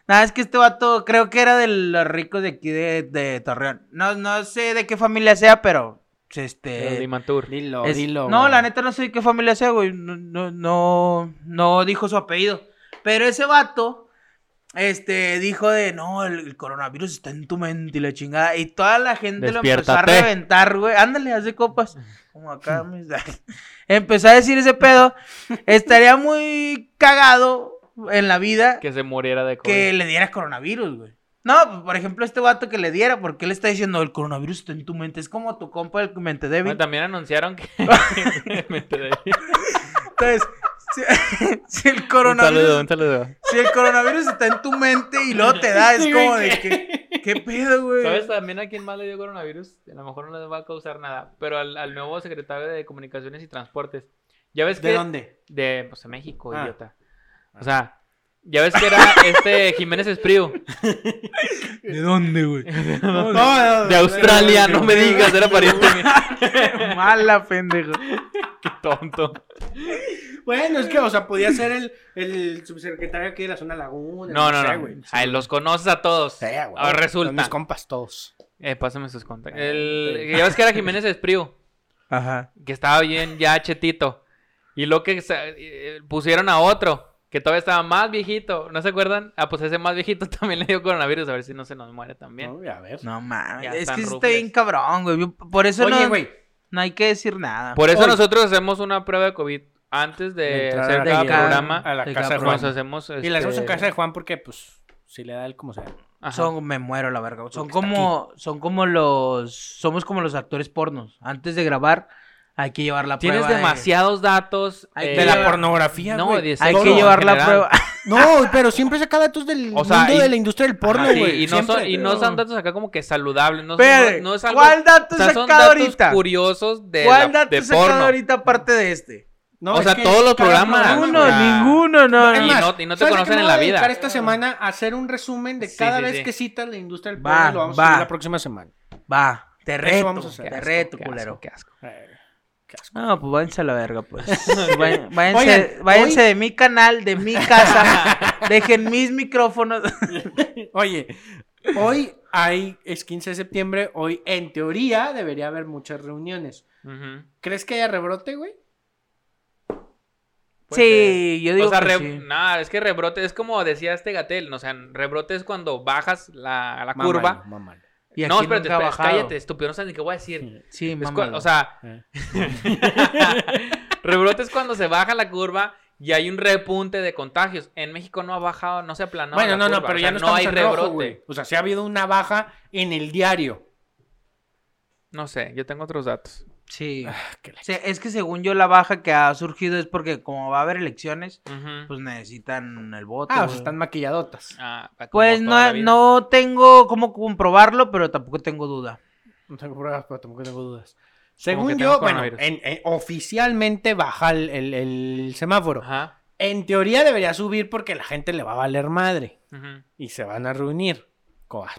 nada es que este vato creo que era de los ricos de aquí de, de Torreón. No, no sé de qué familia sea, pero este... El Limantur. Dilo, Es- dilo. no, güey. la neta no sé de qué familia sea, güey. No, no, no, no dijo su apellido. Pero ese vato, este, dijo de, no, el, el coronavirus está en tu mente y la chingada. Y toda la gente lo empezó a reventar, güey. Ándale, haz de copas. Como acá, mis... Empezó a decir ese pedo. Estaría muy cagado en la vida Que se muriera de COVID. que le diera coronavirus, güey. No, pues, por ejemplo, este vato que le diera, porque él está diciendo el coronavirus está en tu mente. Es como tu compa el mente débil. Bueno, también anunciaron que. Mente débil. Entonces, si, si el un saludo, coronavirus, un saludo. si el coronavirus está en tu mente y luego te da, es Sí, como de que, ¿qué pedo, güey? ¿Sabes también a quién más le dio coronavirus? A lo mejor no les va a causar nada, pero al, al nuevo secretario de Comunicaciones y Transportes. ¿Ya ves que ¿De dónde? De, pues, de México, Ah. idiota. O sea, ya ves que era este Jiménez Espriu. ¿De dónde, güey? No, no, De Australia, no me digas, era pariente mío. Mala, pendejo. Qué tonto. Bueno, es que, o sea, podía ser el, el subsecretario aquí de la zona laguna. No, no, sé, no. Ay, los conoces a todos. Sí, güey. Ahora Son resulta. mis compas todos. Eh, pásame sus contactos. Eh, El, ya ves que era Jiménez Espriu, Ajá. que estaba bien ya chetito. Y lo que eh, pusieron a otro, que todavía estaba más viejito. ¿No se acuerdan? Ah, pues ese más viejito también le dio coronavirus, a ver si no se nos muere también. No, a ver. No mames. Es que está bien cabrón, güey. Por eso Oye, no, güey. no hay que decir nada. Por eso Oye. nosotros hacemos una prueba de COVID antes De entrar hacer cada programa. a la de casa de Nos Juan. hacemos. Y la hacemos en este, casa de Juan porque, pues, si le da él como sea. ajá. Son, me muero la verga. Son Porque como, son como los, somos como los actores pornos. Antes de grabar, hay que llevar la Tienes prueba. de- demasiados datos. Hay eh, De la pornografía, No, güey. de Hay que llevar la prueba. No, pero siempre saca datos del O sea, mundo y- de la industria del porno, Ajá, sí, güey. y, no son, y no son datos acá como que saludables. No, Espere, no, no es algo, ¿Cuál dato o sea, son sacado datos ahorita? curiosos de, ¿Cuál la- dato de sacado porno. ahorita aparte de este? No, O es sea, que todos los programas, programa, Ninguno, o sea, ninguno, no. Y más, no- y no te ¿sabes conocen me en la a vida? dedicar esta semana a hacer un resumen de cada sí, vez que citas la industria del Va, porno lo vamos a hacer la próxima semana. Va, te reto, vamos a te reto, culero. qué asco. Eh, qué asco. No, pues váyanse a la verga, pues. Váy- váyanse Oigan, váyanse hoy- de mi canal, de mi casa. Dejen mis micrófonos. Oye, hoy hay, es 15 de septiembre, hoy en teoría debería haber muchas reuniones. ¿Crees que haya rebrote, güey? Sí, yo digo o sea, que re- sí. nah, es que rebrote es como decía este Gatel, o sea, rebrote es cuando bajas la, la curva. mámalo. Y no, aquí espérate, ha espérate, bajado. cállate, estúpido, no sabes ni qué voy a decir. Sí, Es o sea, Eh. rebrote es cuando se baja la curva y hay un repunte de contagios. En México no ha bajado, no se ha aplanado. bueno, la no, no, pero o ya no, no hay en rojo, rebrote. güey. O sea, sí ha habido una baja en el diario. No sé, yo tengo otros datos. Sí. Ah, es que según yo la baja que ha surgido es porque como va a haber elecciones, pues necesitan el voto. Ah, o sea, están maquilladotas. Ah, Pues no, no tengo cómo comprobarlo, pero tampoco tengo duda. No tengo pruebas, pero tampoco tengo dudas. Según yo, bueno, en- en- oficialmente baja el, el- el semáforo. Ajá. En teoría debería subir porque la gente le va a valer madre. ujú. Y se van a reunir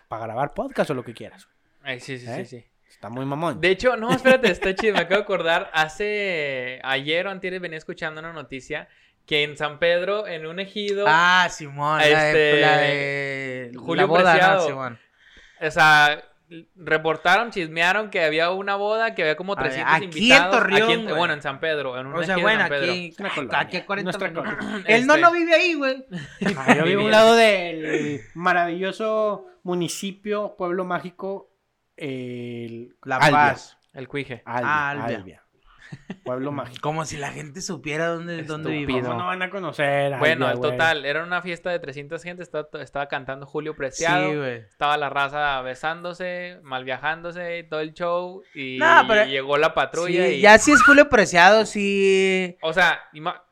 para grabar podcast o lo que quieras. Ay, sí, sí, ¿Eh? sí, sí. Está muy mamón. De hecho, no, espérate, está chido. Me acabo de acordar. Hace. Ayer o antes venía escuchando una noticia que en San Pedro, en un ejido. Ah, Simón, la de, Este, la de Julio la boda, ¿no, Preciado. Simón? O sea, reportaron, chismearon que había una boda, que había como A ver, 300 aquí en invitados. Torreón, aquí en- güey. bueno, en San Pedro. En un O sea, ejido de bueno, San Pedro. aquí, aquí a 40 nuestra minutos. colonia. El no Este, no vive ahí, güey. Ah, yo vivo a un lado del maravilloso municipio, pueblo mágico, el... La Albia. Paz. El cuije. Albia, Ah, Albia. Albia. Pueblo mágico. Como si la gente supiera dónde, dónde. ¿Cómo no van a conocer? Bueno, güey? total, era una fiesta de 300 gente. Estaba, estaba cantando Julio Preciado. Sí, güey. Estaba la raza besándose, mal viajándose, todo el show. Y No, pero- llegó la patrulla. Sí, y... Ya si es Julio Preciado, sí. O sea, ima-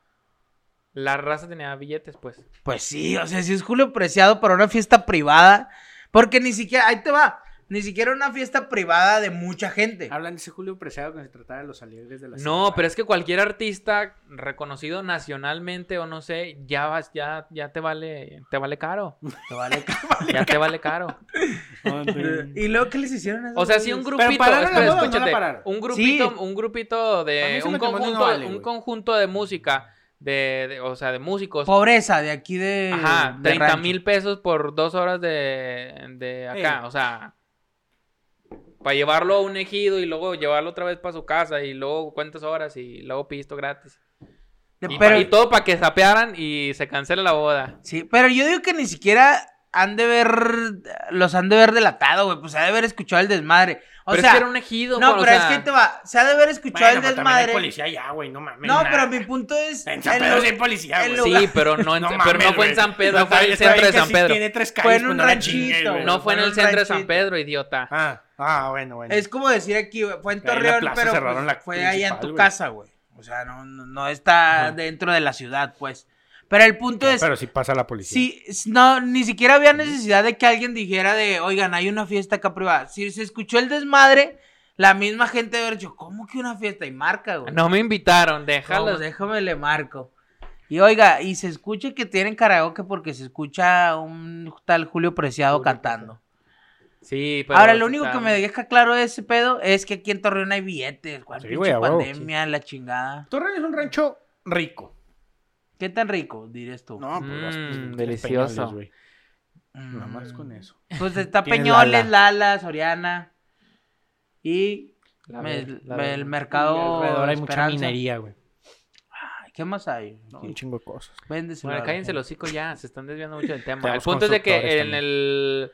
la raza tenía billetes, pues. Pues sí, o sea, si es Julio Preciado para una fiesta privada. Porque ni siquiera, ahí te va. Ni siquiera una fiesta privada de mucha gente. Hablan de ese Julio Preciado que se tratara de los alegres de la No, pero es que cualquier artista reconocido nacionalmente o no sé, ya vas, ya, ya te vale, te vale caro. Te vale Ya te vale caro. ¿Y luego qué les hicieron O sea, si un güeyes? grupito, pararon la espera, boda o no la escúchate, pararon? un grupito, Sí. un grupito de un no conjunto, vale, un conjunto de música de, de- o sea, de músicos. Pobreza de aquí de. Ajá, de 30 rancho. mil pesos por dos horas de, de acá, Ey. o sea, para llevarlo a un ejido y luego llevarlo otra vez para su casa y luego cuántas horas y luego pisto gratis. De- Y, pero, pa- y todo para que sapearan y se cancele la boda. sí, pero yo digo que ni siquiera han de ver. Los han de ver delatado, güey. Pues ha de haber escuchado el desmadre. O pero sea, es que era un ejido. no, o pero es sea, que te va. Se ha de haber escuchado el Bueno, hay desmadre. policía ya, güey, no mames. No, nada. pero mi punto es. En San Pedro sí hay policía, güey. lugar- Sí, pero no, en- No pero mames, no fue en. San Pedro, No, fue en el centro de San sí Pedro. Tiene tres Fue calles, en pues un ranchito. No fue en Fue el centro de San. Pedro, idiota. Ah, ah, bueno, bueno. Es como decir aquí, güey, fue en Torreón, pero cerraron pues, la fue ahí en tu güey. casa, güey. O sea, no, no, no está dentro de la ciudad, pues. Pero el punto es, Pero sí pasa la policía. Sí, no, ni siquiera había necesidad de que alguien dijera de, oigan, hay una fiesta acá privada. Si se escuchó el desmadre, la misma gente había dicho, ¿cómo que una fiesta? Y marca, güey. No me invitaron, No, déjalo. déjame le marco. Y oiga, y se escucha que tienen karaoke porque se escucha un tal Julio Preciado Julio cantando. Sí, pero. Ahora, lo único está- que me deja claro de ese pedo es que aquí en Torreón hay billetes. ¿Cuál Sí, huevo, pandemia, la chingada? Torreón es un rancho rico. ¿Qué tan rico, dirías tú? No, pues, Mm, pues, tienes delicioso. Peñoles, güey. Mm. Nada más con eso. Pues está Peñoles, Lala. Lala, Soriana y La me- ver- la el mercado alrededor hay mucha minería, güey. ¿Qué más hay? No, un chingo de cosas. Bueno, la cállense los hocico ya, se están desviando mucho del tema. El punto es de que en también. el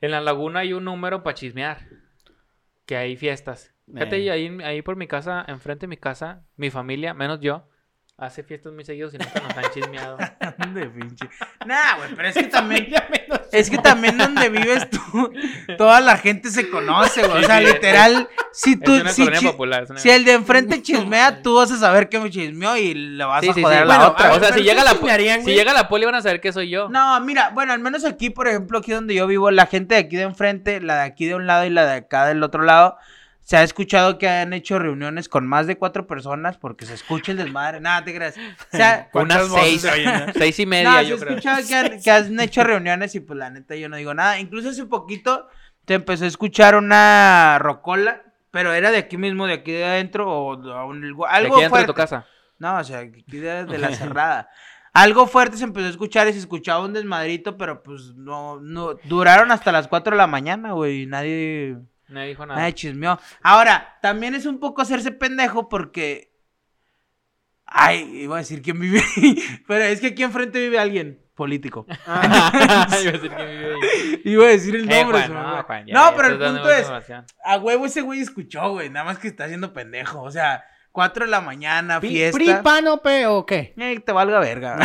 en la laguna hay un número para chismear. Que hay fiestas. Fíjate, Eh. ahí, ahí por mi casa, enfrente de mi casa, mi familia, menos yo, hace fiestas muy seguidos y nunca nos han chismeado. De pinche. Nah, güey, pero es que también. Es que también donde vives tú, toda la gente se conoce, güey. O sea, literal, si es tú. una Si, popular. es una- si el de enfrente chismea, tú vas a saber que me chismeó y le vas Sí, a sí, joder sí. a la Bueno, otra. o sea, si llega, ¿qué la, si llega la poli van a saber que soy yo. No, mira, bueno, al menos aquí, por ejemplo, aquí donde yo vivo, la gente de aquí de enfrente, la de aquí de un lado y la de acá del otro lado, se ha escuchado que han hecho reuniones con más de cuatro personas porque se escucha el desmadre. Nada, te creas. O sea, ¿Cuántas Unas seis, se oyen, seis y media, no, se yo ha creo. escuchado que han, que han hecho reuniones y pues la neta yo no digo nada. Incluso hace poquito se empezó a escuchar una rocola, pero era de aquí mismo, de aquí de adentro o de un- De algo aquí dentro de fuerte. tu casa. No, o sea, aquí de, de la cerrada. Algo fuerte se empezó a escuchar y se escuchaba un desmadrito, pero pues no, no, duraron hasta las 4 de la mañana, güey, y nadie, Nadie dijo nada. nadie chismeó. Ahora, también es un poco hacerse pendejo porque, ay, iba a decir quién vive ahí, pero es que aquí enfrente vive alguien político. Iba a decir que vive ahí. Iba a decir el Eh, nombre. Juan, no, fue. Juan, ya, No, ya pero el punto es, a huevo ese güey escuchó, güey, nada más que está haciendo pendejo, o sea, 4 de la mañana, fiesta. ¿Pri, pan o pe o qué? Eh, te valga verga.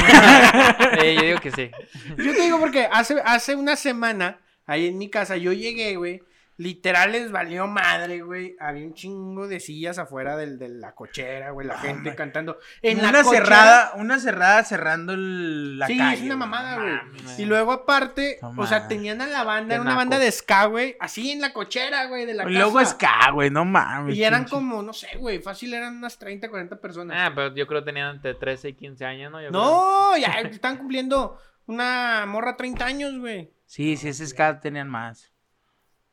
Eh, yo digo que sí. Yo te digo porque hace, hace una semana, ahí en mi casa, yo llegué, güey. Literal les valió madre, güey. Había un chingo de sillas afuera del, de la cochera, güey. La gente cantando. En una la cochera- cerrada, una cerrada cerrando el- la sí, calle. es una mamada, güey. Y luego aparte, o sea, tenían a la banda, era una banda de ska, güey. Así en la cochera, güey, de la Y luego casa. ska, güey, no mames. Y eran pinche- como, no sé, güey, fácil eran unas 30, 40 personas. Ah, pero yo creo que tenían entre 13 y 15 años, ¿no? Yo no, ya están cumpliendo una morra 30 años, güey. Sí, sí, ese ska tenían más.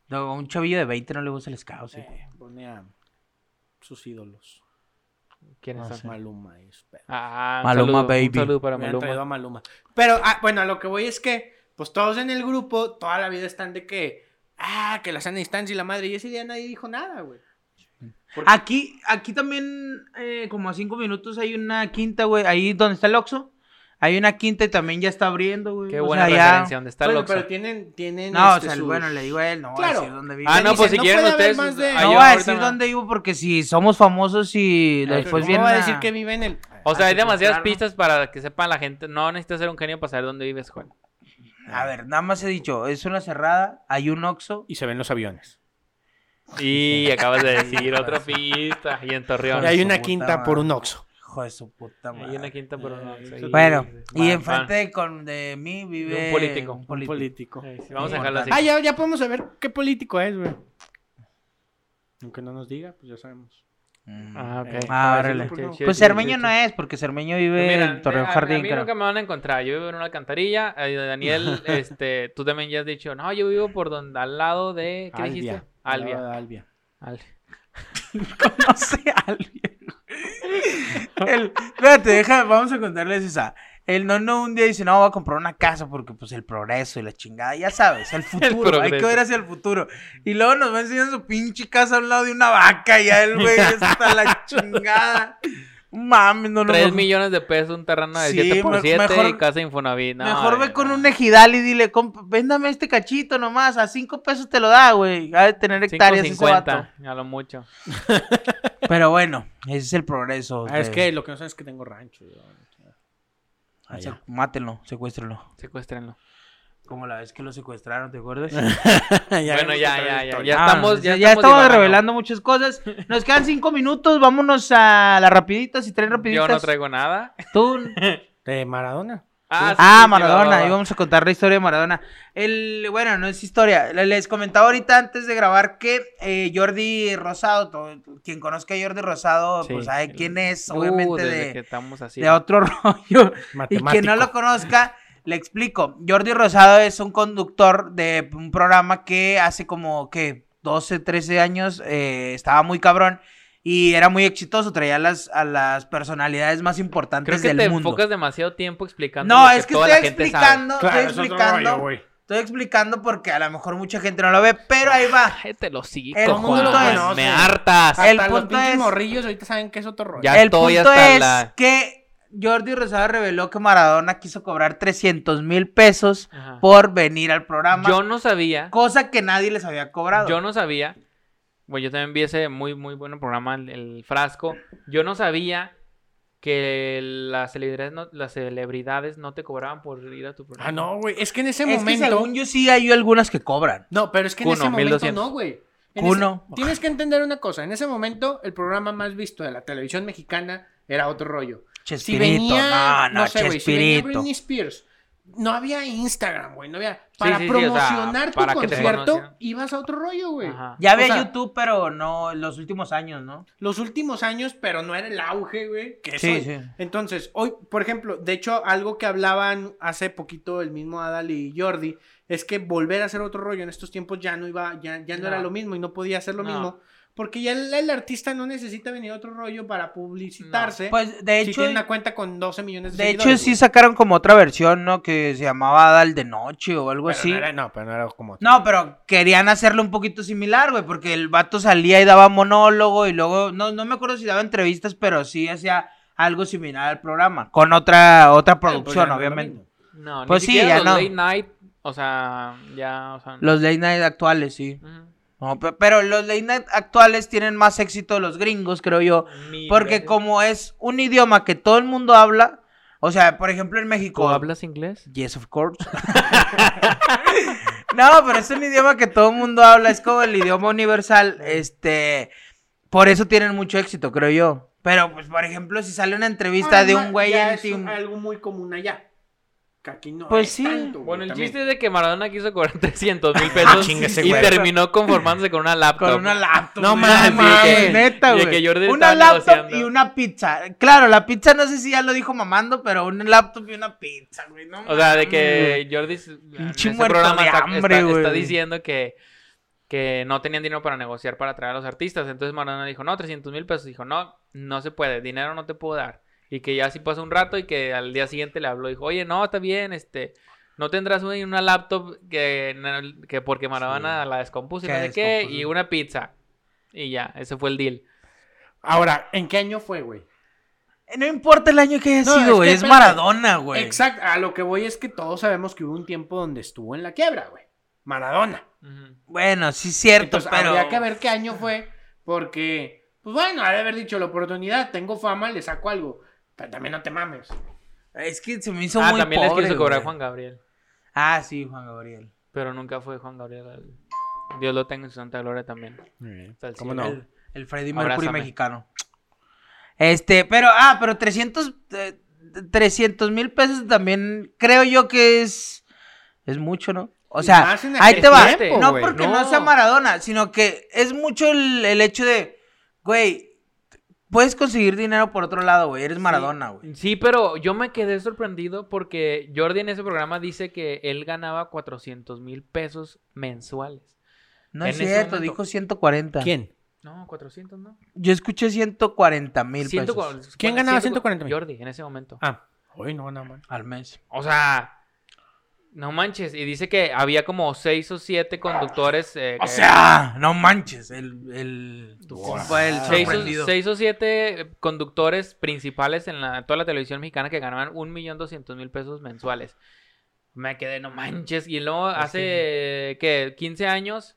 No, un chavillo de 20 no le gusta el ska, ¿o sí. Eh, ponía sus ídolos. creo. ¿Quiénes No. Maluma y Espe- Ah, Maluma, saludo, baby. Un saludo para Maluma. a Maluma. Pero, ah, bueno, a lo que voy es que, pues todos en el grupo, toda la vida están de que, ah, que la sana distancia y la madre. Y ese día nadie dijo nada, güey. Porque- Aquí, aquí también, eh, como a cinco minutos hay una quinta, güey. Ahí donde está el Oxxo. Hay una quinta y también ya está abriendo, güey. Qué O buena sea, ya- referencia. ¿Dónde está el Bueno, pero tienen, tienen. No, este, o sea, sus- bueno, le digo a él, no voy a Claro. decir dónde vive. Ah, no, pues si no quieren puede haber ustedes. más de- ahí no voy a decir no. dónde vivo porque si somos famosos y después ¿Cómo vienen va a a- decir que vive en el. O sea, hay demasiadas pistas para que sepan la gente. No necesitas ser un genio para saber dónde vives, Juan. A ver, nada más he dicho, es una cerrada, hay un Oxxo. Y se ven los aviones. Y acabas de decir otra pista. Y en Torreón. Y hay una quinta por un oxo. Hijo de su puta madre. Hay una quinta por una. Eh, sí. Bueno, y enfrente de, con, de mí vive Un político. un Un político. político. Sí, sí, Vamos a dejarlo así. Ah, ya, ya podemos saber qué político es, güey. Aunque no nos diga, pues ya sabemos. Mm. Ah, ok. Eh, Ah, para órale. pues, Pues Cermeño no es, porque Cermeño vive Pues mira, en Torreón a- Jardín, A mí creo. nunca me van a encontrar. Yo vivo en una alcantarilla. eh, Daniel, este, tú también ya has dicho, no, yo vivo por donde, al lado de, ¿qué dijiste? Albia. Albia. Albia. Albia. Conoce a alguien. El, espérate, deja, vamos a contarles esa. El nono un día dice, no, voy a comprar una casa porque pues el progreso y la chingada, ya sabes, el futuro, hay que ver hacia el futuro. Y luego nos va enseñando su pinche casa a un lado de una vaca y ya el güey está la chingada. Mames, no, no. 3 mejor- millones de pesos, un terreno de Sí, 7 por me- 7 mejor- y casa Infonavit. No, Mejor ve no, con un ejidal y dile, "Compa, véndame este cachito nomás, a 5 pesos te lo da, güey. Ha de tener hectáreas ese vato. 5.50, a lo mucho. Pero bueno, ese es el progreso. Ah, es que lo que no sabes es que tengo rancho. yo. Ah, allá. Mátenlo, secuéstrenlo. Secuéstrenlo. Como la vez que lo secuestraron, ¿te acuerdas? bueno, ya, ya, ya. Ya Ah, estamos, ya, ya estamos revelando muchas cosas. Nos quedan cinco minutos, vámonos a las rapiditas y tres rapiditas. Yo no traigo nada. Tú... De Maradona. Ah, sí, Ah, sí, Maradona, va, va. íbamos a contar la historia de Maradona. El, bueno, no es historia. le- Les comentaba ahorita antes de grabar que eh, Jordi Rosado, quien conozca a Jordi Rosado, Sí. pues sabe quién es, Uh, obviamente de, que estamos así. de otro rollo. Y Matemático. quien no lo conozca, le explico. Jordi Rosado es un conductor de un programa que hace como que 12, 13 años eh, estaba muy cabrón y era muy exitoso. Traía a las, a las personalidades más importantes Creo que del te mundo. enfocas demasiado tiempo explicando. No, lo es que toda estoy la gente explicando, Claro, estoy explicando. rollo. Estoy explicando porque a lo mejor mucha gente no lo ve, pero ahí va. Cállate los hocico, El punto Juan, es- Me hartas. El Hasta punto es- morrillos ahorita saben que es otro rollo. Ya el estoy punto hasta es la- que Jordi Rosado reveló que Maradona quiso cobrar 300 mil pesos Ajá. por venir al programa. Yo no sabía. Cosa que nadie les había cobrado. Yo no sabía. Bueno, yo también vi ese muy, muy bueno programa, el, el Frasco. Yo no sabía que las celebridades, no, las celebridades no te cobraban por ir a tu programa. Ah, no, güey. Es que en ese es que momento. según yo sí hay algunas que cobran. No, pero es que en ese momento 1200. no, güey. Ese- Tienes que entender una cosa. En ese momento, el programa más visto de la televisión mexicana era otro rollo. Si Chespirito, venía, no, no, sé, güey, si venía Chespirito. Britney Spears, no había Instagram, güey, no había... Para sí, sí, o sea, promocionar para tu concierto, ibas a otro rollo, güey. Ya O había sea, YouTube, pero no en los últimos años, ¿no? Los últimos años, pero no era el auge, güey. Que Sí, sí. Entonces, hoy, por ejemplo, de hecho, algo que hablaban hace poquito el mismo Adal y Jordi, es que volver a hacer otro rollo en estos tiempos ya no iba, ya, ya no, No. era lo mismo y no podía hacer lo No. mismo. Porque ya el, el artista no necesita venir a otro rollo para publicitarse. Pues de si hecho, tiene una cuenta con 12 millones de de hecho sí sacaron como otra versión, ¿no? Que se llamaba Adal de noche o algo Pero así. No, era- no, pero no era como... No, pero querían hacerlo un poquito similar, güey, porque el vato salía y daba monólogo y luego, no, no me acuerdo si daba entrevistas, pero sí hacía algo similar al programa, con otra, otra pues, producción, obviamente. No, Pues ni sí, ya los no. late night, o sea, ya, o sea... Los late night actuales, sí. Ujú. No, pe- pero los late night actuales tienen más éxito los gringos, creo yo, porque como es un idioma que todo el mundo habla, o sea, por ejemplo en México... ¿Tú hablas inglés? Yes, of course. no, pero es un idioma que todo el mundo habla, es como el idioma universal, este, por eso tienen mucho éxito, creo yo. Pero, pues, por ejemplo, si sale una entrevista de Además, un güey ya en es algo muy común allá. Que aquí no Pues es sí. tanto, güey, Bueno, el también. chiste es de que Maradona quiso cobrar 300 mil pesos chingue ese y güey. terminó conformándose con una laptop. con una laptop. No mames, neta, güey. que Jordi Una laptop negociando. y una pizza. Claro, la pizza no sé si ya lo dijo mamando, pero una laptop y una pizza, güey. No O sea, de que Jordi en ese programa de está, hambre, está- está diciendo que, que no tenían dinero para negociar para traer a los artistas. Entonces Maradona dijo, no, 300 mil pesos. Dijo, no, no se puede, dinero no te puedo dar. Y que ya así pasó un rato y que al día siguiente le habló. Dijo, oye, no, está bien, este... No tendrás una, una laptop que, que porque Maradona la descompuso y no sé qué, y una pizza. Y ya, ese fue el deal. Ahora, ¿en qué año fue, güey? No importa el año que haya No, sido, es que. Maradona, güey. Exacto, a lo que voy es que todos sabemos que hubo un tiempo donde estuvo en la quiebra, güey. Maradona. Bueno, sí, cierto, Entonces, pero. habría que ver qué año fue, porque, pues bueno, ha de haber dicho la oportunidad, tengo fama, le saco algo. Pero también no te mames. Es que se me hizo Ah, muy también les pobre, quiso cobrar güey. Juan Gabriel. Ah, sí, Juan Gabriel. Pero nunca fue Juan Gabriel. el- Dios lo tenga en su santa gloria también. El ¿Cómo no? El, el Freddie Mercury Abrázame. mexicano. Este, pero, ah, pero 300, eh, 300 mil pesos también creo yo que es, es mucho, ¿no? O sea, ahí te va. tiempo, no porque no. No. sea Maradona, sino que es mucho el, el hecho de, güey, puedes conseguir dinero por otro lado, güey. Eres Maradona, güey. Sí, pero yo me quedé sorprendido porque Jordi en ese programa dice que él ganaba 400 mil pesos mensuales. No En es cierto, momento. dijo 140. ¿Quién? No, 400 no. Yo escuché 140 mil Ciento pesos ¿Quién ganaba ciento cua- 140,000? Jordi, en ese momento. Ah, hoy no, nada más. al mes. O sea, No manches. Y dice que había como seis o siete conductores. eh, O que- sea, no manches, el, el, tu Wow. compa, el seis o, seis o siete conductores principales en la, toda la televisión mexicana que ganaban un millón doscientos mil pesos mensuales. Me quedé, no manches. Y luego hace, ¿qué? 15 años.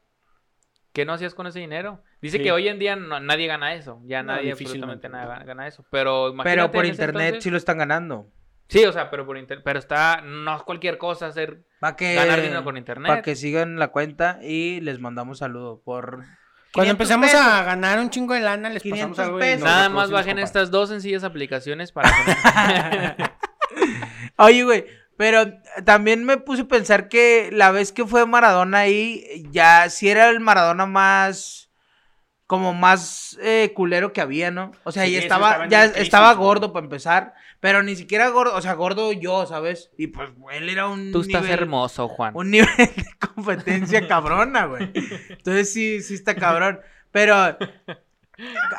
¿Qué no hacías con ese dinero? Dice Sí. que hoy en día no- nadie gana eso. Ya No, nadie absolutamente nada gana eso. Pero Pero por internet entonces- sí lo están ganando. Sí, o sea, pero por internet. Pero está. No es cualquier cosa hacer. Que, Ganar dinero con internet. Para que sigan la cuenta y les mandamos saludo por... Cuando 500 empezamos pesos. a ganar un chingo de lana, les 500 pasamos algo pesos. Nada más bajen estas dos sencillas aplicaciones para. Oye, güey, pero también me puse a pensar que la vez que fue Maradona ahí, ya sí era el Maradona más... Como más eh, culero que había, ¿no? O sea, Sí, ya estaba, ya crisis, estaba ¿no? gordo para empezar, pero ni siquiera gordo, o sea, gordo yo, ¿sabes? Y pues él era un Tú estás nivel- hermoso, Juan. un nivel de competencia cabrona, güey. Entonces sí, sí está cabrón. Pero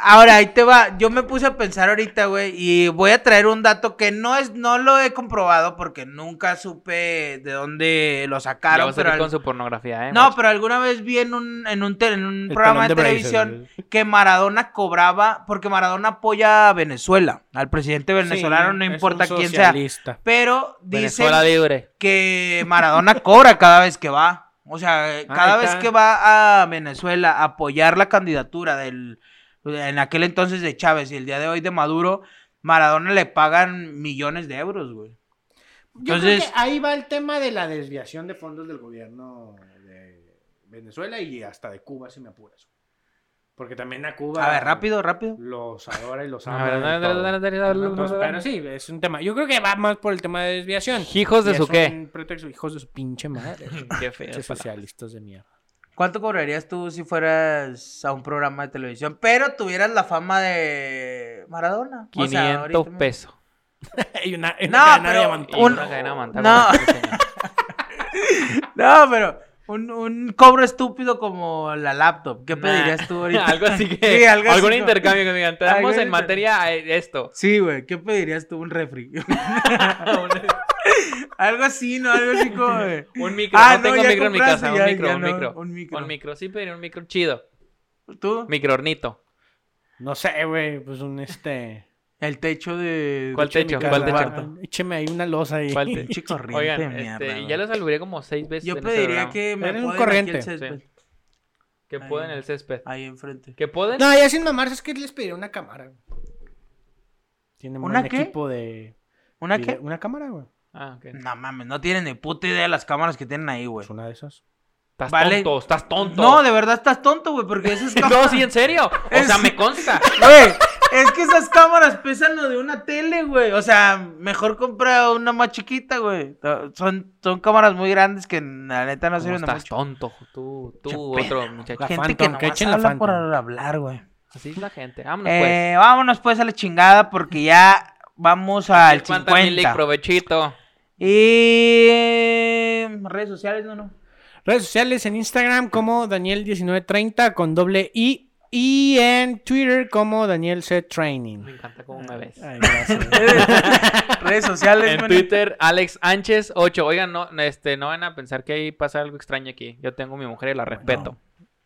ahora ahí te va. Yo me puse a pensar ahorita, güey, y voy a traer un dato que no es, no lo he comprobado porque nunca supe de dónde lo sacaron. vas a Pero salir al- con su pornografía, ¿eh? No, macho? pero alguna vez vi en un, en un, te- en un El programa de televisión que Maradona cobraba, porque Maradona apoya a Venezuela, al presidente venezolano, Sí, no es importa un quién sea. Pero libre. que Maradona cobra cada vez que va. O sea, cada vez que va a Venezuela a apoyar la candidatura del en aquel entonces de Chávez y el día de hoy de Maduro, Maradona le pagan millones de euros, güey. Yo Entonces- creo que ahí va el tema de la desviación de fondos del gobierno de Venezuela y hasta de Cuba, si me apuras. Porque también a Cuba. A ver, rápido, rápido. Los adora y los ama. pero sí, es un tema. Yo creo que va más por el tema de desviación. Hijos de Y su es qué. un pretexto, hijos de su pinche madre. Qué feo. Pinches socialistas de mierda. ¿Cuánto cobrarías tú si fueras a un programa de televisión, pero tuvieras la fama de Maradona? O sea, 500 ahorita mismo. pesos. Una, No, cadena pero un- Una cadena mantada no. No, pero un, un cobro estúpido como la laptop. ¿Qué Nah, pedirías tú ahorita? algo así que. Sí, algo así algún como- intercambio que me digan. Te damos en materia eh, esto. Sí, güey. ¿Qué pedirías tú? Un refri. Algo así, ¿no? Algo así como. de- Un micro. Ah, no no, tengo ya micro en mi casa. ya- un micro, un no, micro. un micro. Un micro. Sí, pero un micro chido. ¿Tú? Micro hornito. No sé, güey, pues un este. El techo de. ¿Cuál de techo? ¿Cuál techo? Écheme ahí una losa ahí. ¿Cuál te- Pinche corriente Oigan, este, mierda, ya lo saludé como seis veces. Yo en este pediría que me un corriente. aquí el césped. Que Ahí. pueden el césped. Ahí enfrente. Que pueden. No, ya sin mamar, es que les pediría una cámara. güey. Tiene un ¿Una qué? equipo de. ¿Una qué? Una cámara, güey. Ah, ok. No mames, no tienen ni puta idea de las cámaras que tienen ahí, güey. Pues una de esas. Estás Vale. tonto, estás tonto. No, de verdad estás tonto, güey, porque esas cámaras. No, sí, en serio. O Es- sea, me consta. Güey, es que esas cámaras pesan lo de una tele, güey. O sea, mejor compra una más chiquita, güey. Son, son cámaras muy grandes que la neta no ¿Cómo sirven de estás mucho. tonto? Tú, tú, otro muchacho. La Gente Phantom, que que nomás echen la habla por hablar, güey. Así es la gente. Vámonos, pues. Eh, vámonos pues a la chingada porque ya vamos al Levanta mi link, 50. provechito. Y redes sociales, no, no. Redes sociales en Instagram como Daniel1930 con doble I. Y en Twitter como Daniel C. Training. Me encanta cómo me ves. Ay, gracias. redes sociales, En. Twitter, Alex Ánchez 8. Oigan, no, este, no van a pensar que ahí pasa algo extraño aquí. Yo tengo mi mujer y la respeto.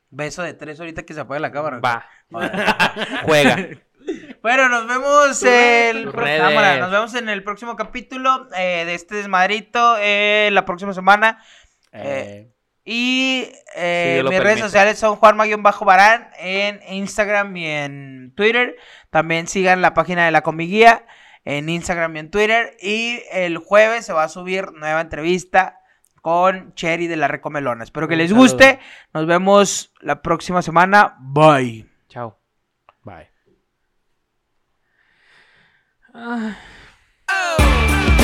Beso de tres ahorita que se apague la cámara. Va. Juega. Bueno, nos vemos el cámara, nos vemos en el próximo capítulo eh, de este desmadrito eh, la próxima semana. Eh, Y eh, lo mis redes sociales son Juanma-Barán en Instagram y en Twitter. También sigan la página de la Comiguía en Instagram y en Twitter. Y el jueves se va a subir nueva entrevista con Cherry de la Recomelona. Espero que les guste. Nos vemos la próxima semana. Bye. Chao. Uh. Oh.